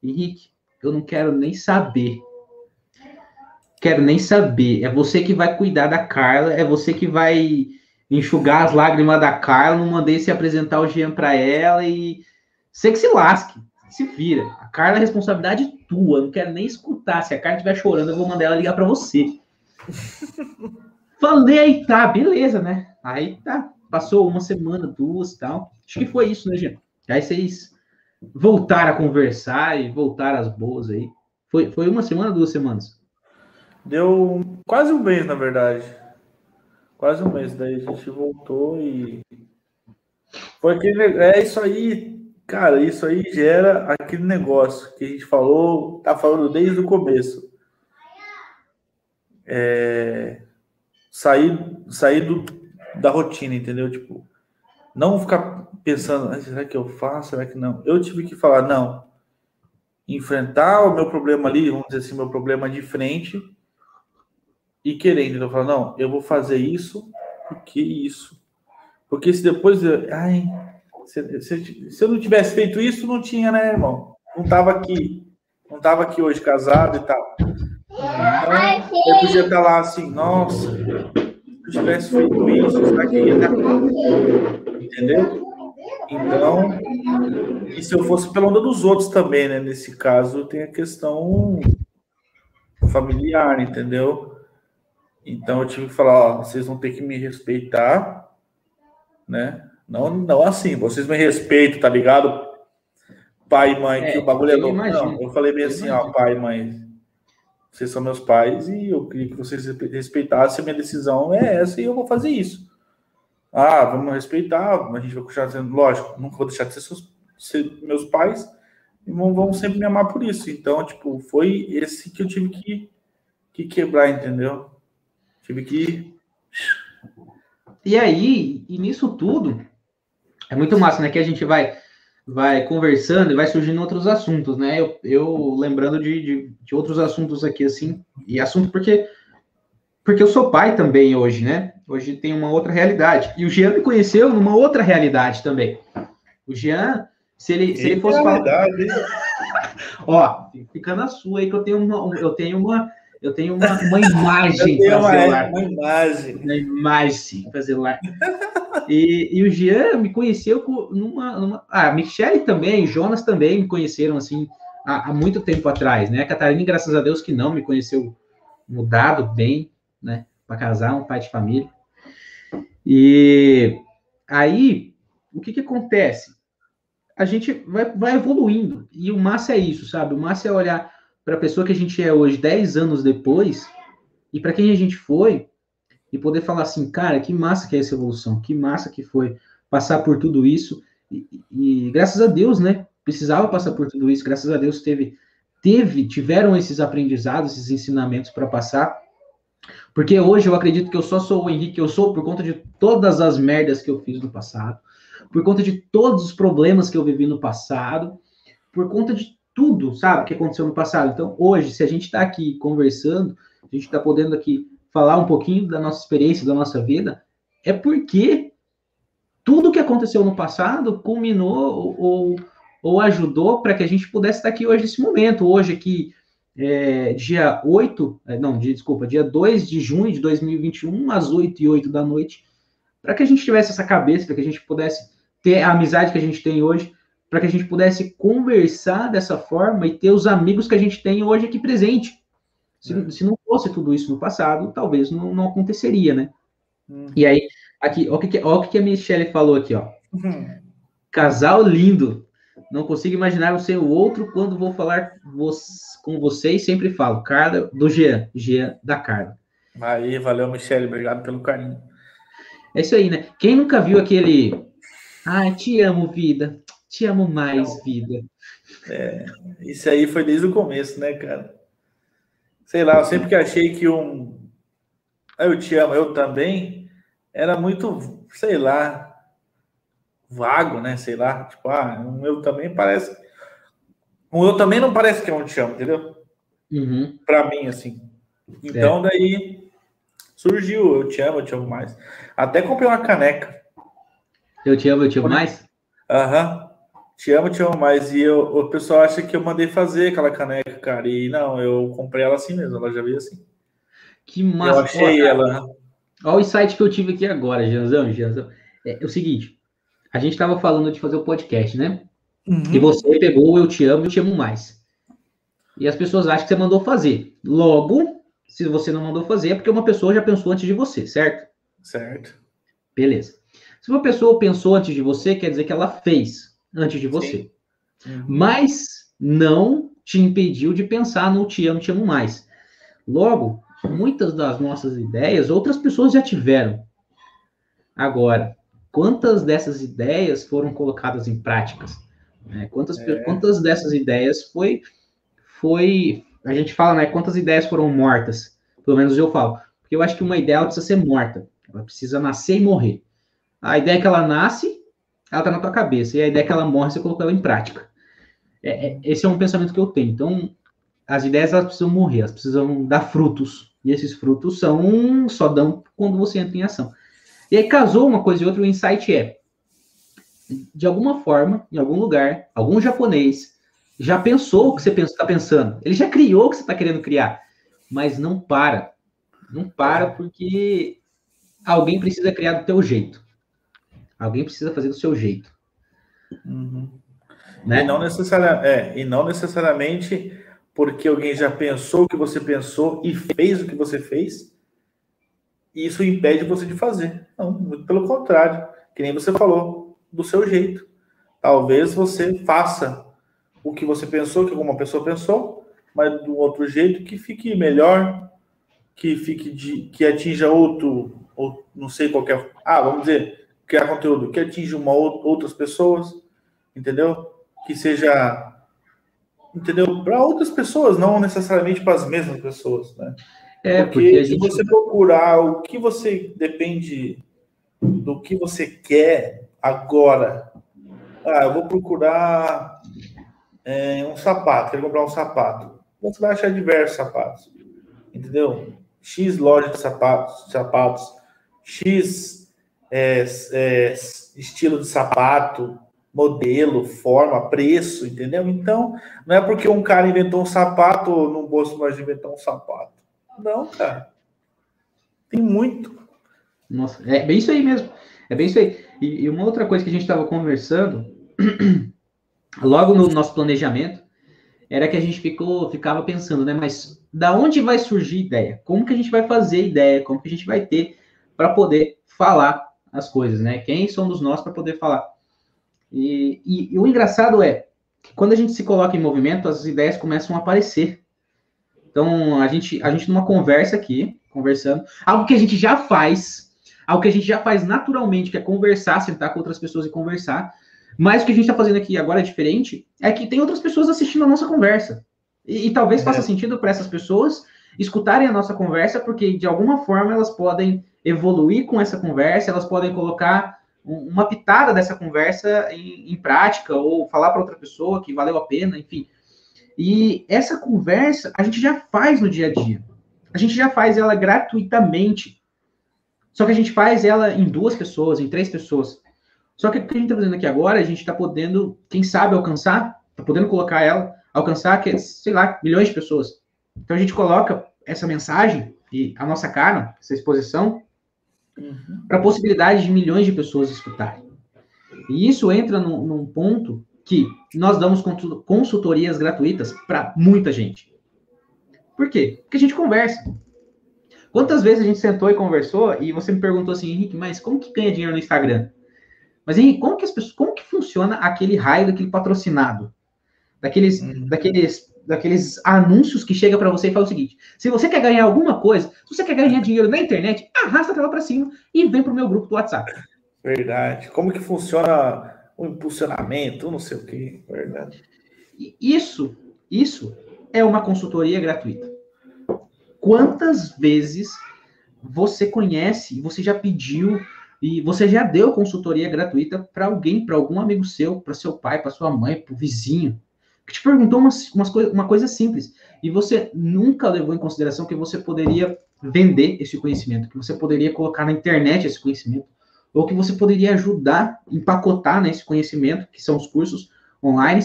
Henrique, eu não quero nem saber. Quero nem saber. É você que vai cuidar da Carla, é você que vai enxugar as lágrimas da Carla. Não mandei se apresentar o Jean para ela e você que se lasque, se vira. A Carla é responsabilidade tua. Não quero nem escutar. Se a Carla estiver chorando, eu vou mandar ela ligar para você. Falei, tá, beleza, né? Aí tá. Passou uma semana, duas tal. Acho que foi isso, né, gente? Aí vocês voltaram a conversar e voltaram as boas aí. Foi, foi uma semana, duas semanas? Deu quase um mês, na verdade. Quase um mês. Daí a gente voltou e. Aquele. É isso aí, cara. Isso aí gera aquele negócio que a gente falou, tá falando desde o começo. É... Sair, sair do, da rotina, entendeu? Tipo, não ficar pensando, ah, será que eu faço? Será que não? Eu tive que falar, não. Enfrentar o meu problema ali, vamos dizer assim, meu problema de frente e querendo. Então, falar, não, eu vou fazer isso porque isso. Porque se depois, eu, ai, se, se, se, eu não tivesse feito isso, não tinha, né, irmão? Não tava aqui. Não tava aqui hoje casado e tal. Então, eu podia estar lá assim, nossa, se eu tivesse feito isso, será que ia dar Entendeu? Então, e se eu fosse pela onda dos outros também, né? Nesse caso, tem a questão familiar, entendeu? Então eu tive que falar, ó, vocês vão ter que me respeitar, né? Não, não assim, vocês me respeitam, tá ligado? Pai e mãe, é, que o bagulho é louco. Não, eu falei bem eu assim, imagino. ó, pai e mãe, vocês são meus pais e eu queria que vocês respeitassem, a minha decisão é essa e eu vou fazer isso. Ah, vamos respeitar, a gente vai continuar sendo, lógico, nunca vou deixar de ser, seus, ser meus pais e vão, vão, sempre me amar por isso. Então, tipo, foi esse que eu tive que, que quebrar, entendeu? Tive que. E aí, e nisso tudo, é muito massa, né? Que a gente vai vai conversando e vai surgindo outros assuntos, né? Eu, eu lembrando de, de, de outros assuntos aqui, assim, e assunto porque porque eu sou pai também hoje, né? Hoje tem uma outra realidade. E o Jean me conheceu numa outra realidade também. O Jean, se ele, se ele fosse falar. Ó, fica na sua aí que eu tenho uma, eu tenho uma, eu tenho uma, uma imagem para celular. Uma imagem. Uma imagem para celular. E, e o Jean me conheceu numa, numa. Ah, a Michelle também, Jonas também me conheceram assim há, há, muito tempo atrás, né? A Catarina, graças a Deus, que não me conheceu mudado bem, né? Para casar, um pai de família. E aí, o que que acontece? A gente vai, vai evoluindo. E o massa é isso, sabe? O massa é olhar para a pessoa que a gente é hoje, 10 anos depois, e para quem a gente foi, e poder falar assim, cara, que massa que é essa evolução, que massa que foi passar por tudo isso. E, e graças a Deus, né? Precisava passar por tudo isso, graças a Deus teve, teve, tiveram esses aprendizados, esses ensinamentos para passar. Porque hoje eu acredito que eu só sou o Henrique que eu sou por conta de todas as merdas que eu fiz no passado, por conta de todos os problemas que eu vivi no passado, por conta de tudo, sabe, que aconteceu no passado. Então, hoje, se a gente está aqui conversando, a gente está podendo aqui falar um pouquinho da nossa experiência, da nossa vida, é porque tudo que aconteceu no passado culminou ou, ou ajudou para que a gente pudesse estar aqui hoje nesse momento. Hoje aqui, é, dia 8, é, não, dia, desculpa, dia 2 de junho de 2021, às 8 e 8 da noite, para que a gente tivesse essa cabeça, para que a gente pudesse ter a amizade que a gente tem hoje, para que a gente pudesse conversar dessa forma e ter os amigos que a gente tem hoje aqui presente. Se, é. se não fosse tudo isso no passado, talvez não, não aconteceria, né? Hum. E aí, aqui, olha o que, o que a Michelle falou aqui, ó. Uhum. Casal lindo. Não consigo imaginar você o outro quando vou falar com vocês, sempre falo. Carla, do Jean. Jean da Carla. Aí, valeu, Michelle. Obrigado pelo carinho. É isso aí, né? Quem nunca viu aquele. Ai, te amo, vida. Te amo mais, Não. vida. É, isso aí foi desde o começo, né, cara? Sei lá, eu sempre que achei que um. Eu te amo, eu também. Era muito, sei lá, vago, né? Sei lá. Tipo, ah, um eu também parece. Um eu também não parece que é um te amo, entendeu? Uhum. Pra mim, assim. Então, é. daí surgiu eu te amo, eu te amo mais. Até comprei uma caneca. Eu te amo, eu te amo mais? Aham. Uhum. Te amo, te amo mais. E eu, o pessoal acha que eu mandei fazer aquela caneca, cara. E não, eu comprei ela assim mesmo, ela já veio assim. Que massa. Eu achei ela. Olha o insight que eu tive aqui agora, Janzão, Janzão. É, é o seguinte, a gente estava falando de fazer o podcast, né? Uhum. E você pegou Eu Te Amo, Eu Te Amo Mais. E as pessoas acham que você mandou fazer. Logo, se você não mandou fazer, é porque uma pessoa já pensou antes de você, certo? Certo. Beleza. Se uma pessoa pensou antes de você, quer dizer que ela fez antes de você. Uhum. Mas não te impediu de pensar no te amo, te amo mais. Logo, muitas das nossas ideias outras pessoas já tiveram. Agora, quantas dessas ideias foram colocadas em práticas? Né? Quantas, é. quantas dessas ideias foi, foi. A gente fala, né? Quantas ideias foram mortas? Pelo menos eu falo. Porque eu acho que uma ideia precisa ser morta. Ela precisa nascer e morrer. A ideia é que ela nasce, ela está na tua cabeça. E a ideia que ela morre, você colocou ela em prática. É, é, esse é um pensamento que eu tenho. Então, as ideias elas precisam morrer, elas precisam dar frutos. E esses frutos são só dão quando você entra em ação. E aí casou uma coisa e outra, o insight é, de alguma forma, em algum lugar, algum japonês já pensou o que você está pensando. Ele já criou o que você está querendo criar. Mas não para. Não para porque alguém precisa criar do teu jeito. Alguém precisa fazer do seu jeito. Uhum. Né? E, não necessariamente, é, e não necessariamente porque alguém já pensou o que você pensou e fez o que você fez, e isso impede você de fazer. Não, muito pelo contrário, que nem você falou, do seu jeito. Talvez você faça o que você pensou, que alguma pessoa pensou, mas do outro jeito que fique melhor, que fique de, que atinja outro, ou não sei qualquer. Ah, vamos dizer, criar conteúdo que atinja uma, outras pessoas, entendeu? Que seja, entendeu? Para outras pessoas, não necessariamente para as mesmas pessoas, né? É, porque, porque gente... se você procurar o que você depende do que você quer agora. Ah, eu vou procurar é, um sapato, quero comprar um sapato. Você vai achar diversos sapatos, entendeu? X loja de sapatos, sapatos, X é, é, estilo de sapato, modelo, forma, preço, entendeu? Então, não é porque um cara inventou um sapato, não gosto mais de inventar um sapato. Não, cara. Tem muito. Nossa, é bem isso aí mesmo. É bem isso aí. E, e uma outra coisa que a gente estava conversando, logo no nosso planejamento, era que a gente ficou, ficava pensando, né? Mas da onde vai surgir ideia? Como que a gente vai fazer ideia? Como que a gente vai ter para poder falar as coisas, né? Quem somos nós para poder falar? E, e, e, o engraçado é que quando a gente se coloca em movimento, as ideias começam a aparecer. Então, a gente, a gente numa conversa aqui, conversando, algo que a gente já faz, algo que a gente já faz naturalmente, que é conversar, sentar com outras pessoas e conversar. Mas o que a gente está fazendo aqui agora é diferente, é que tem outras pessoas assistindo a nossa conversa. E, e talvez é. faça sentido para essas pessoas escutarem a nossa conversa, porque de alguma forma elas podem evoluir com essa conversa, elas podem colocar uma pitada dessa conversa em, em prática, ou falar para outra pessoa que valeu a pena, enfim. E essa conversa a gente já faz no dia a dia. A gente já faz ela gratuitamente. Só que a gente faz ela em duas pessoas, em três pessoas. Só que o que a gente está fazendo aqui agora, a gente está podendo, quem sabe, alcançar, está podendo colocar ela, alcançar, sei lá, milhões de pessoas. Então a gente coloca essa mensagem e a nossa cara, essa exposição, uhum. para a possibilidade de milhões de pessoas escutarem. E isso entra num, num ponto que nós damos consultorias gratuitas para muita gente. Por quê? Porque a gente conversa. Quantas vezes a gente sentou e conversou e você me perguntou assim, Henrique, mas como que ganha dinheiro no Instagram? Mas Henrique, como que as pessoas, como que funciona aquele raio daquele patrocinado? Daqueles, uhum. daqueles daqueles anúncios que chega para você e fala o seguinte: se você quer ganhar alguma coisa, se você quer ganhar dinheiro na internet, arrasta a tela para cima e vem para o meu grupo do WhatsApp. Verdade. Como que funciona o impulsionamento, não sei o que, verdade. Isso, isso é uma consultoria gratuita. Quantas vezes você conhece, você já pediu e você já deu consultoria gratuita para alguém, para algum amigo seu, para seu pai, para sua mãe, para o vizinho, que te perguntou umas, umas coi uma coisa simples e você nunca levou em consideração que você poderia vender esse conhecimento, que você poderia colocar na internet esse conhecimento, ou que você poderia ajudar, empacotar né, esse conhecimento, que são os cursos online,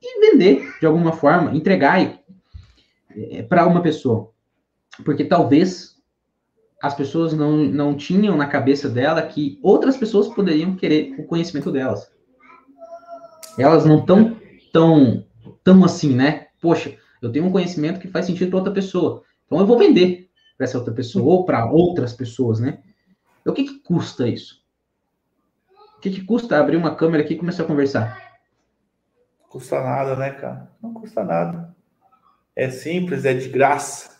e vender de alguma forma, entregar é, para uma pessoa. Porque talvez as pessoas não, não tinham na cabeça dela que outras pessoas poderiam querer o conhecimento delas. Elas não estão tão tão assim, né? Poxa, eu tenho um conhecimento que faz sentido para outra pessoa. Então eu vou vender para essa outra pessoa ou para outras pessoas, né? O que, que custa isso? O que, que custa abrir uma câmera aqui e começar a conversar? Custa nada, né, cara? Não custa nada. É simples, é de graça.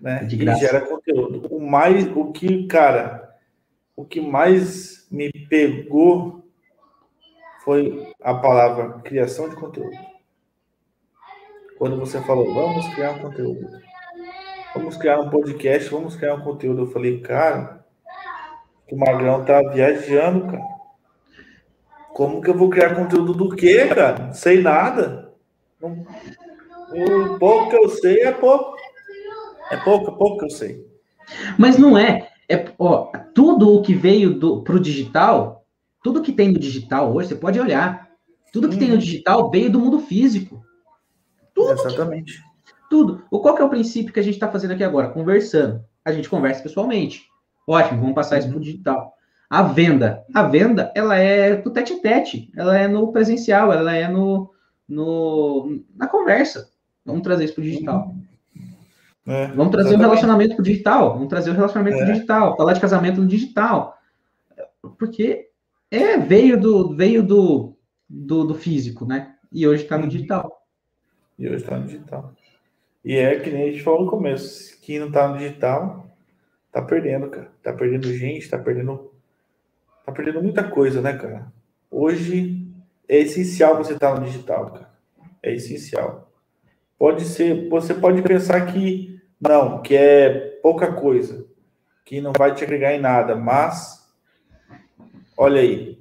Né? É de graça. E gera conteúdo. O mais, o que, cara, o que mais me pegou foi a palavra criação de conteúdo quando você falou, vamos criar um conteúdo. Vamos criar um podcast, vamos criar um conteúdo. Eu falei, cara, o Magrão tá viajando, cara. Como que eu vou criar conteúdo do quê, cara? Não sei nada. O pouco que eu sei é pouco. É pouco, é pouco que eu sei. Mas não é. é ó, tudo o que veio do, pro digital, tudo que tem no digital hoje, você pode olhar. Tudo que hum. tem no uhum. digital veio do mundo físico. Tudo Exatamente. Que, tudo. O qual que é o princípio que a gente está fazendo aqui agora? Conversando. A gente conversa pessoalmente. Ótimo, vamos passar isso para o uhum. digital. A venda. A venda, ela é do tete a tete. Ela é no presencial, ela é no, no na conversa. Vamos trazer isso para o digital. Uhum. É, vamos trazer exatamente. o relacionamento para o digital. Vamos trazer o relacionamento é. para o digital. Falar de casamento no digital. Porque é, veio do, veio do, do, do físico, né? E hoje está no uhum. digital. E hoje está no digital. E é que nem a gente falou no começo: quem não está no digital tá perdendo, cara. Tá perdendo gente, tá perdendo. Tá perdendo muita coisa, né, cara? Hoje é essencial você estar tá no digital, cara. É essencial. Pode ser, você pode pensar que não, que é pouca coisa, que não vai te agregar em nada, mas olha aí.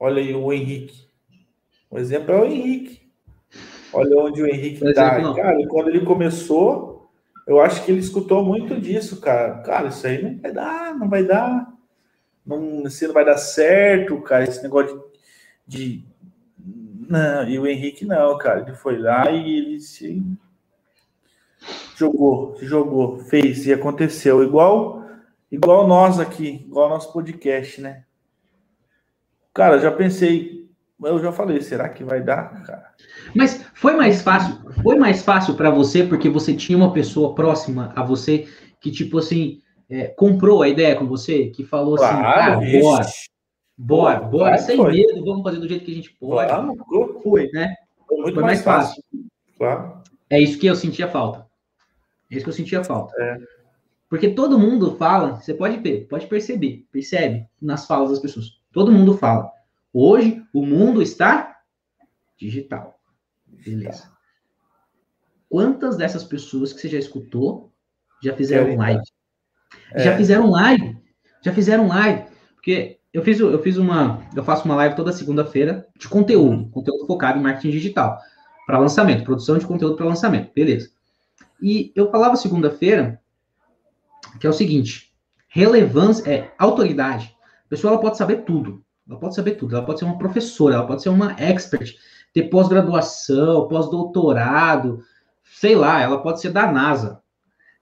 Olha aí o Henrique. O exemplo é o Henrique. Olha onde o Henrique está. Cara, e quando ele começou, eu acho que ele escutou muito disso, cara. Cara, isso aí não vai dar, não vai dar. Não, isso não vai dar certo, cara. Esse negócio de. Não, e o Henrique não, cara. Ele foi lá e ele se jogou, se jogou, fez e aconteceu. Igual, igual nós aqui, igual nosso podcast, né? Cara, já pensei, eu já falei, será que vai dar, cara? Mas foi mais fácil, foi mais fácil para você porque você tinha uma pessoa próxima a você que tipo assim é, comprou a ideia com você, que falou assim, claro, assim, ah, bora, bora, bora, sem foi. medo, vamos fazer do jeito que a gente pode. Claro, foi, né? Foi muito foi mais, mais fácil. fácil. Claro. É isso que eu sentia falta. É isso que eu sentia falta. É. Porque todo mundo fala, você pode ver, pode perceber, percebe nas falas das pessoas. Todo mundo fala. Hoje o mundo está digital. Beleza. Quantas dessas pessoas que você já escutou já fizeram live? É. Já fizeram live? Já fizeram live? Porque eu fiz, eu fiz uma, eu faço uma live toda segunda-feira de conteúdo, conteúdo focado em marketing digital para lançamento, produção de conteúdo para lançamento, beleza? E eu falava segunda-feira que é o seguinte: relevância é autoridade. A pessoa ela pode saber tudo. Ela pode saber tudo. Ela pode ser uma professora, ela pode ser uma expert, ter pós-graduação, pós-doutorado, sei lá, ela pode ser da NASA.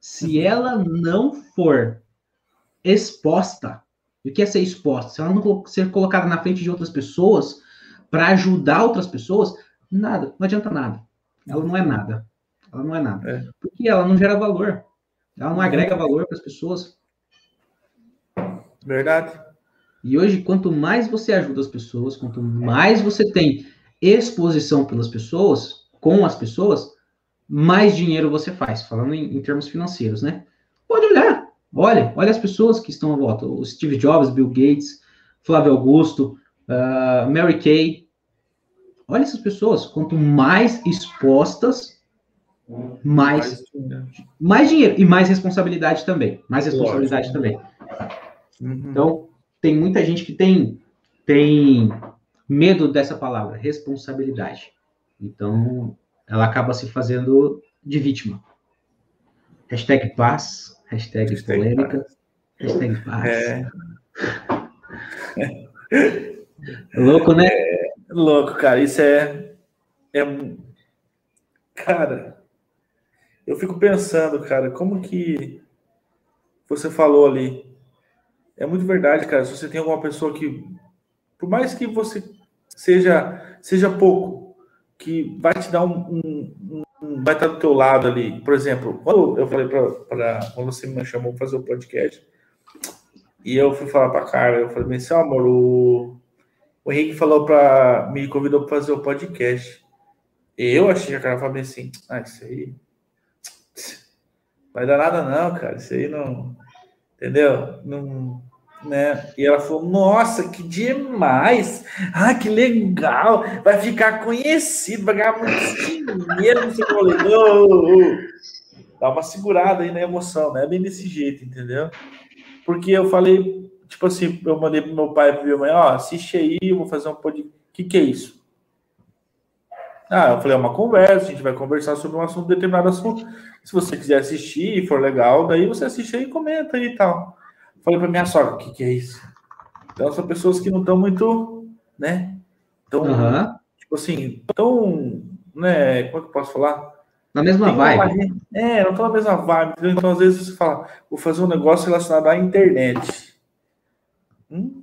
Se uhum. ela não for exposta, o que é ser exposta? Se ela não ser colocada na frente de outras pessoas para ajudar outras pessoas, nada, não adianta nada. Ela não é nada. Ela não é nada. É. Porque ela não gera valor. Ela não agrega valor para as pessoas. Verdade. E hoje, quanto mais você ajuda as pessoas, quanto mais você tem exposição pelas pessoas, com as pessoas, mais dinheiro você faz, falando em, em termos financeiros, né? Pode olhar. Olha, olha as pessoas que estão à volta. O Steve Jobs, Bill Gates, Flávio Augusto, uh, Mary Kay. Olha essas pessoas. Quanto mais expostas, mais, mais dinheiro e mais responsabilidade também. Mais responsabilidade também. Uhum. Então, tem muita gente que tem, tem medo dessa palavra, responsabilidade. Então, ela acaba se fazendo de vítima. Hashtag paz, hashtag, hashtag polêmica, paz. hashtag paz. É. é louco, né? É louco, cara. Isso é, é. Cara, eu fico pensando, cara, como que você falou ali. É muito verdade, cara. Se você tem alguma pessoa que, por mais que você seja seja pouco, que vai te dar um, um, um vai estar do teu lado ali. Por exemplo, quando eu falei para quando você me chamou para fazer o podcast e eu fui falar para cara, eu falei assim, amor, o, o Henrique falou para me convidou para fazer o podcast. Eu achei que a cara falou assim, ah, isso aí Vai dar nada não, cara. Isso aí não. Entendeu? Não. Né? E ela falou: Nossa, que demais! Ah, que legal! Vai ficar conhecido, vai ganhar muito dinheiro. Não sei como Dá uma segurada aí na emoção, né? Bem desse jeito, entendeu? Porque eu falei, tipo assim, eu mandei pro meu pai e pro meu mãe: Ó, assiste aí, eu vou fazer um podcast. O que, que é isso? Ah, eu falei: É uma conversa, a gente vai conversar sobre um assunto, determinado assunto. Se você quiser assistir e for legal, daí você assiste aí e comenta aí e tal. Falei para minha sogra, o que, que é isso? Então são pessoas que não estão muito, né? Então, uhum. tipo assim, tão, né? Como é que eu posso falar? Na mesma Tem vibe. é, não estão na mesma vibe. Entendeu? Então, às vezes, você fala, vou fazer um negócio relacionado à internet. Hum.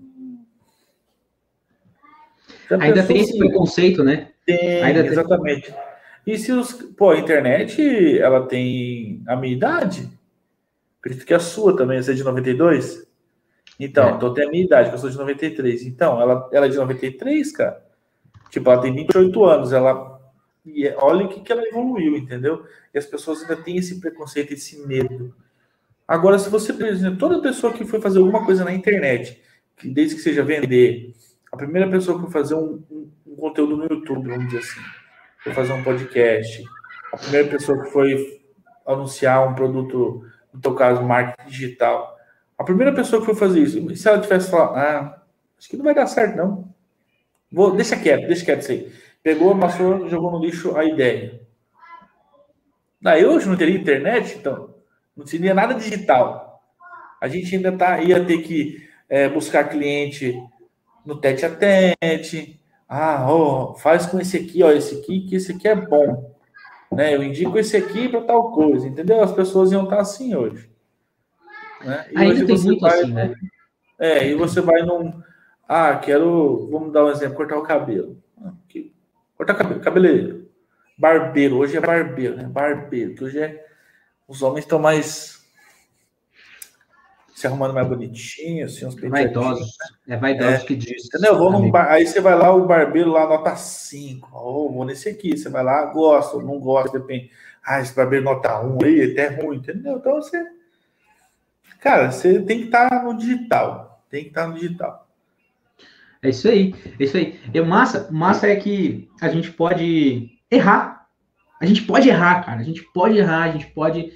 Ainda tem esse preconceito, né? Tem, Ainda exatamente. Tem... E se os. Pô, a internet, ela tem a minha idade. Acredito que a sua também, você é de 92? Então, é. então tem a minha idade, que eu sou de 93. Então, ela, ela é de 93, cara. Tipo, ela tem 28 anos, ela. E é, olha o que, que ela evoluiu, entendeu? E as pessoas ainda têm esse preconceito, esse medo. Agora, se você, exemplo, toda pessoa que foi fazer alguma coisa na internet, que desde que seja vender, a primeira pessoa que foi fazer um, um, um conteúdo no YouTube, vamos dizer assim, foi fazer um podcast, a primeira pessoa que foi anunciar um produto, no teu caso, marketing digital, a primeira pessoa que foi fazer isso, se ela tivesse falado, ah, acho que não vai dar certo, não. Vou, deixa quieto, deixa quieto isso aí. Pegou, amassou, jogou no lixo a ideia. Daí hoje não teria internet, então, não teria nada digital. A gente ainda tá, ia ter que é, buscar cliente no tete a tete, Ah, oh, faz com esse aqui, ó, esse aqui, que esse aqui é bom. Né? Eu indico esse aqui para tal coisa, entendeu? As pessoas iam estar assim hoje. Né? E Ainda hoje tem muito vai, assim, né? É, e você vai num. Ah, quero. Vamos dar um exemplo, cortar o cabelo. Aqui. Cortar cabelo, cabeleireiro. Barbeiro, hoje é barbeiro, né? Barbeiro, que hoje é. Os homens estão mais se arrumando mais bonitinho, assim, uns Vaidosos. Né? É vaidoso é, que diz. Entendeu? Vou num bar... Aí você vai lá, o barbeiro lá nota 5. Oh, vou nesse aqui. Você vai lá, gosta, não gosta, depende. Ah, esse barbeiro nota 1 aí, até ruim, entendeu? Então você. Cara, você tem que estar tá no digital. Tem que estar tá no digital. É isso aí, é isso aí. E massa, massa é que a gente pode errar. A gente pode errar, cara. A gente pode errar, a gente pode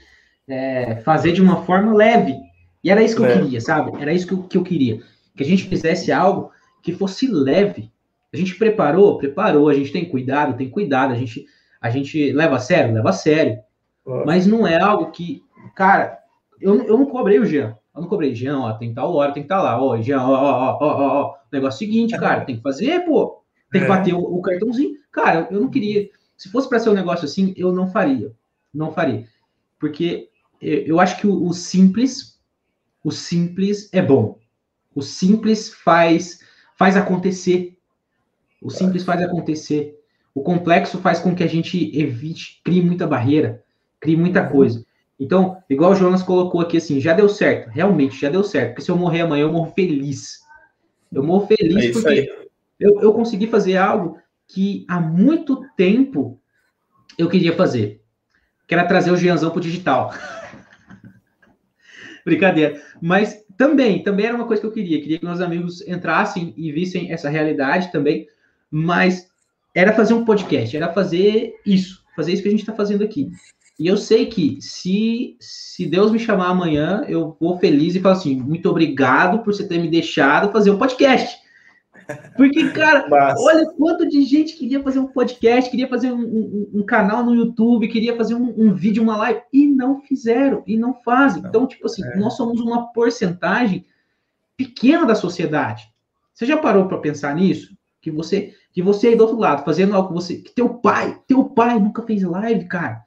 é, fazer de uma forma leve e era isso que é. eu queria, sabe? Era isso que eu, que eu queria. Que a gente fizesse algo que fosse leve. A gente preparou, preparou, a gente tem cuidado, tem cuidado, a gente, a gente leva a sério, leva a sério. Mas não é algo que, cara, eu, eu não cobrei o Jean. Eu não cobrei, Jean, ó, tem tal hora, tem que estar tá lá, ó, Jean, ó, ó, ó, ó, ó. Negócio seguinte, cara, tem que fazer, pô. Tem que é. bater o, o cartãozinho. Cara, eu não queria. Se fosse para ser um negócio assim, eu não faria. Não faria. Porque eu, eu acho que o, o simples o simples é bom. O simples faz faz acontecer. O simples faz acontecer. O complexo faz com que a gente evite, crie muita barreira, crie muita coisa. Então, igual o Jonas colocou aqui assim, já deu certo, realmente já deu certo. Porque se eu morrer amanhã, eu morro feliz. Eu morro feliz é porque eu, eu consegui fazer algo que há muito tempo eu queria fazer. Que era trazer o Gianzão pro digital. Brincadeira. Mas também, também era uma coisa que eu queria. Queria que meus amigos entrassem e vissem essa realidade também. Mas era fazer um podcast, era fazer isso, fazer isso que a gente está fazendo aqui. E eu sei que se, se Deus me chamar amanhã, eu vou feliz e falo assim: muito obrigado por você ter me deixado fazer um podcast. Porque, cara, olha quanto de gente queria fazer um podcast, queria fazer um, um, um canal no YouTube, queria fazer um, um, vídeo, uma live, e não fizeram, e não fazem. Então, tipo assim, é. nós somos uma porcentagem pequena da sociedade. Você já parou para pensar nisso? Que você, que você aí do outro lado, fazendo algo que você. Que teu pai, teu pai nunca fez live, cara.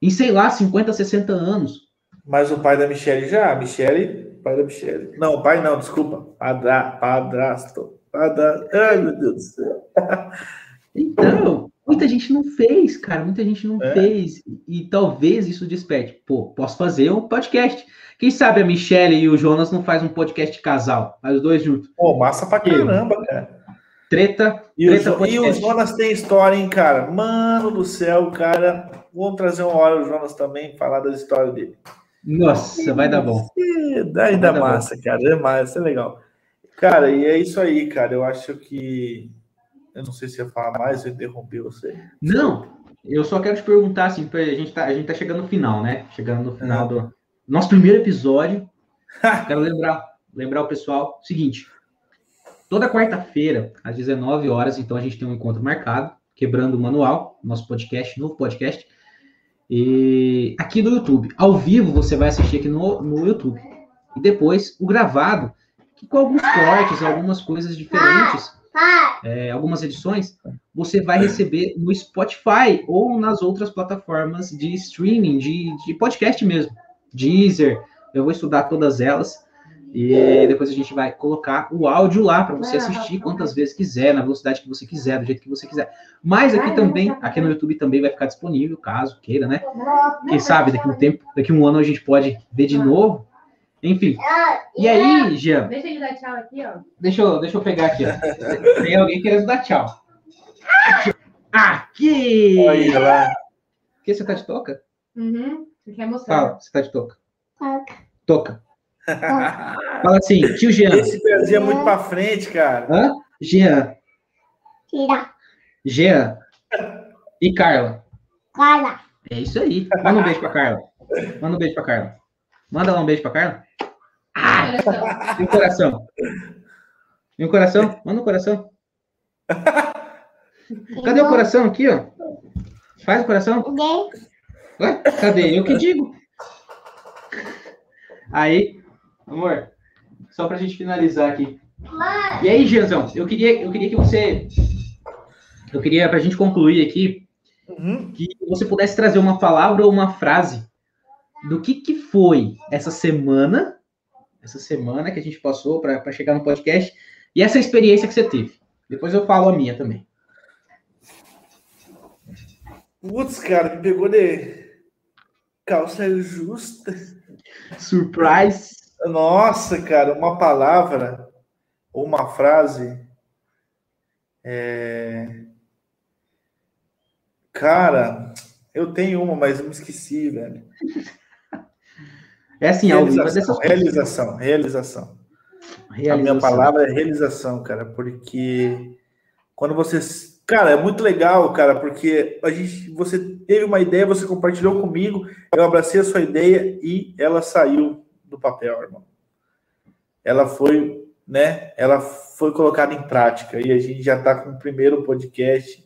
Em, sei lá, 50, 60 anos. Mas o pai da Michelle já, Michelle, pai da Michelle. Não, pai não, desculpa. Padra, padrasto. Ai, meu Deus do céu. Então, muita gente não fez, cara. Muita gente não é. fez. E talvez isso desperte. Pô, posso fazer um podcast. Quem sabe a Michelle e o Jonas não faz um podcast casal, mas os dois juntos. Pô, massa pra caramba, cara. Treta. E, treta o, e o Jonas tem história, hein, cara? Mano do céu, cara. Vamos trazer uma hora o Jonas também falar das histórias dele. Nossa, vai dar bom. Vai dar massa, bom. cara. É massa, é legal. Cara, e é isso aí, cara. Eu acho que. Eu não sei se ia falar mais, eu interrompi você. Não, eu só quero te perguntar, assim, a gente tá, a gente tá chegando no final, né? Chegando no final do nosso primeiro episódio. quero lembrar, lembrar o pessoal seguinte. Toda quarta-feira, às 19 horas, então a gente tem um encontro marcado, quebrando o manual, nosso podcast, novo podcast. E aqui no YouTube. Ao vivo você vai assistir aqui no, no YouTube. E depois o gravado que com alguns cortes, algumas coisas diferentes, é, algumas edições, você vai receber no Spotify ou nas outras plataformas de streaming, de, de podcast mesmo. Deezer, eu vou estudar todas elas. E depois a gente vai colocar o áudio lá para você assistir quantas vezes quiser, na velocidade que você quiser, do jeito que você quiser. Mas aqui também, aqui no YouTube também vai ficar disponível, caso queira, né? Quem sabe daqui um tempo, daqui um ano a gente pode ver de novo enfim. Ah, e aí, Jean? Deixa ele dar tchau aqui, ó. Deixa eu, deixa eu pegar aqui, ó. Tem alguém querendo dar tchau. Aqui! Olha lá. Que você tá de toca? Uhum. Você quer mostrar? Fala, você tá de toca. Toca. Toca. Fala assim, tio Jean. Esse pezinho é muito pra frente, cara. Hã? Jean. Tira. Jean. E Carla. Carla. É isso aí. Manda um beijo pra Carla. Manda um beijo pra Carla. Manda lá um beijo pra Carla. Ah! E o coração? E o coração? Manda um coração. Cadê o coração aqui, ó? Faz o coração. Ué, cadê? Eu que digo. Aí, amor, só pra gente finalizar aqui. E aí, Gianzão, eu queria, eu queria que você. Eu queria, para a gente concluir aqui, Uhum. que você pudesse trazer uma palavra ou uma frase do que, que foi essa semana, essa semana que a gente passou para chegar no podcast, e essa experiência que você teve. Depois eu falo a minha também. Putz, cara, me pegou de calça justa. Surprise! Nossa, cara, uma palavra ou uma frase. É... Cara, eu tenho uma, mas eu me esqueci, velho. É assim, ao vivo é dessas Realização, realização, realização. A minha palavra é realização, cara, porque quando você. Cara, é muito legal, cara, porque a gente, você teve uma ideia, você compartilhou comigo, eu abracei a sua ideia e ela saiu do papel, irmão. Ela foi, né? Ela foi colocada em prática e a gente já está com o primeiro podcast,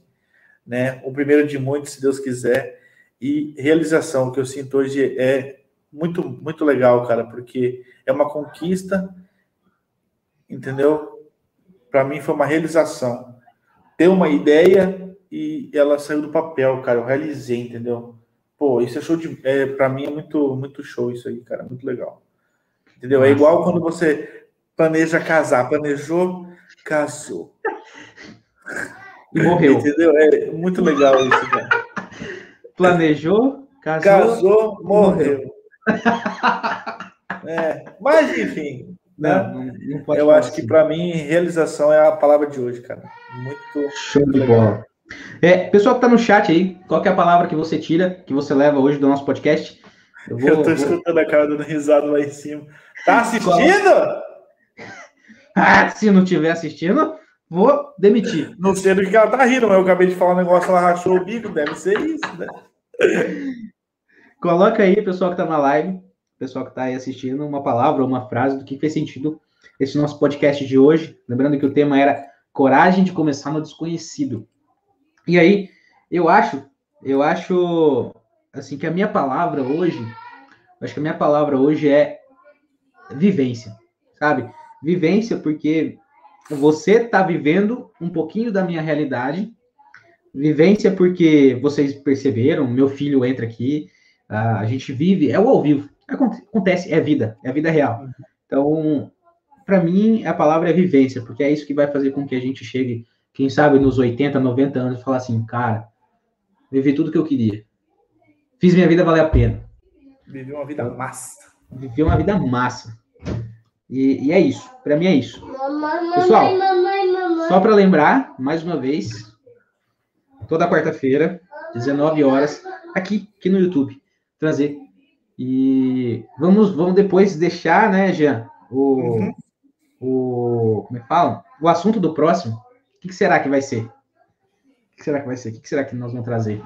né? O primeiro de muitos, se Deus quiser. E realização, o que eu sinto hoje é muito, muito legal, cara, porque é uma conquista entendeu? Para mim foi uma realização. Ter uma ideia e ela saiu do papel, cara. Eu realizei, entendeu? Pô, isso é show de. É, para mim é muito, muito show isso aí, cara. Muito legal. Entendeu? É igual quando você planeja casar. Planejou, casou. E morreu. Entendeu? É muito legal isso, cara. Planejou, casou. Casou, morreu. É, mas enfim, né? Não, não, não pode Eu acho que assim. para mim realização é a palavra de hoje, cara. Muito Show de bola. É, pessoal que tá no chat aí, qual que é a palavra que você tira, que você leva hoje do nosso podcast? Eu vou, Eu tô vou- escutando a cara dando risada lá em cima. Tá assistindo? Ah, se não tiver assistindo, vou demitir. Não sei do que ela tá rindo, mas eu acabei de falar um negócio, ela rachou o bico, deve ser isso, né? Coloca aí, pessoal que tá na live, pessoal que tá aí assistindo, uma palavra uma frase do que fez sentido esse nosso podcast de hoje. Lembrando que o tema era coragem de começar no desconhecido. E aí, eu acho, eu acho, assim, que a minha palavra hoje, acho que a minha palavra hoje é vivência, sabe? Vivência porque você tá vivendo um pouquinho da minha realidade. Vivência porque vocês perceberam, meu filho entra aqui, ah, a gente vive, é o ao vivo. Aconte- Acontece, é vida, é a vida real. Então, para mim, a palavra é vivência, porque é isso que vai fazer com que a gente chegue, quem sabe, nos 80, 90 anos e falar assim, cara, vivi tudo que eu queria. Fiz minha vida valer a pena. Viveu uma vida massa. Vivi uma vida massa. E, e é isso, para mim é isso. Mamãe, Pessoal, mamãe, mamãe. Só para lembrar, mais uma vez, toda quarta-feira, 19 horas, aqui, aqui no YouTube, trazer. E vamos, vamos depois deixar, né, Jean, o, Uhum. o como é que fala? O assunto do próximo. O que, que será que vai ser? O que será que vai ser? O que, que será que nós vamos trazer?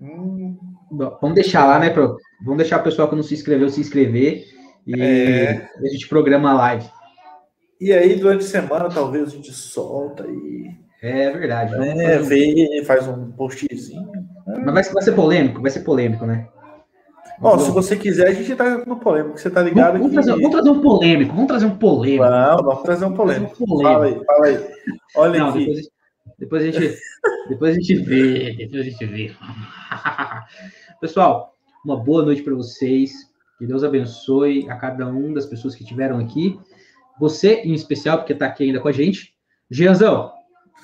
Hum, Bom, Vamos deixar lá, né, pro, vamos deixar o pessoal que não se inscreveu se inscrever e É. a gente programa a live. E aí, durante a semana, talvez a gente solta e É verdade. um- vê, faz um postzinho. Mas vai, vai ser polêmico, vai ser polêmico, né? Bom, se você quiser, a gente tá no polêmico, você tá ligado Vamos, que... trazer, vamos trazer um polêmico, vamos trazer um polêmico. Não, vamos trazer um polêmico. Um Fala aí, fala aí. Olha Não, aqui. depois, depois a gente, depois a gente vê, depois a gente vê. Pessoal, uma boa noite para vocês. Que Deus abençoe a cada um das pessoas que estiveram aqui. Você, em especial, porque está aqui ainda com a gente. Gianzão,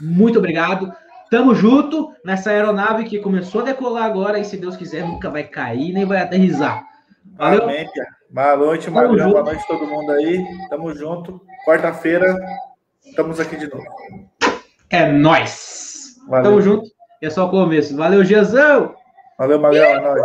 muito obrigado. Tamo junto nessa aeronave que começou a decolar agora e, se Deus quiser, nunca vai cair nem vai aterrissar. Valeu? Amém. Boa noite, Magrão. Boa noite todo mundo aí. Tamo junto. Quarta-feira, estamos aqui de novo. É nóis! Valeu. Tamo junto. É só o começo. Valeu, Gianzão! Valeu, Magrão. É nóis.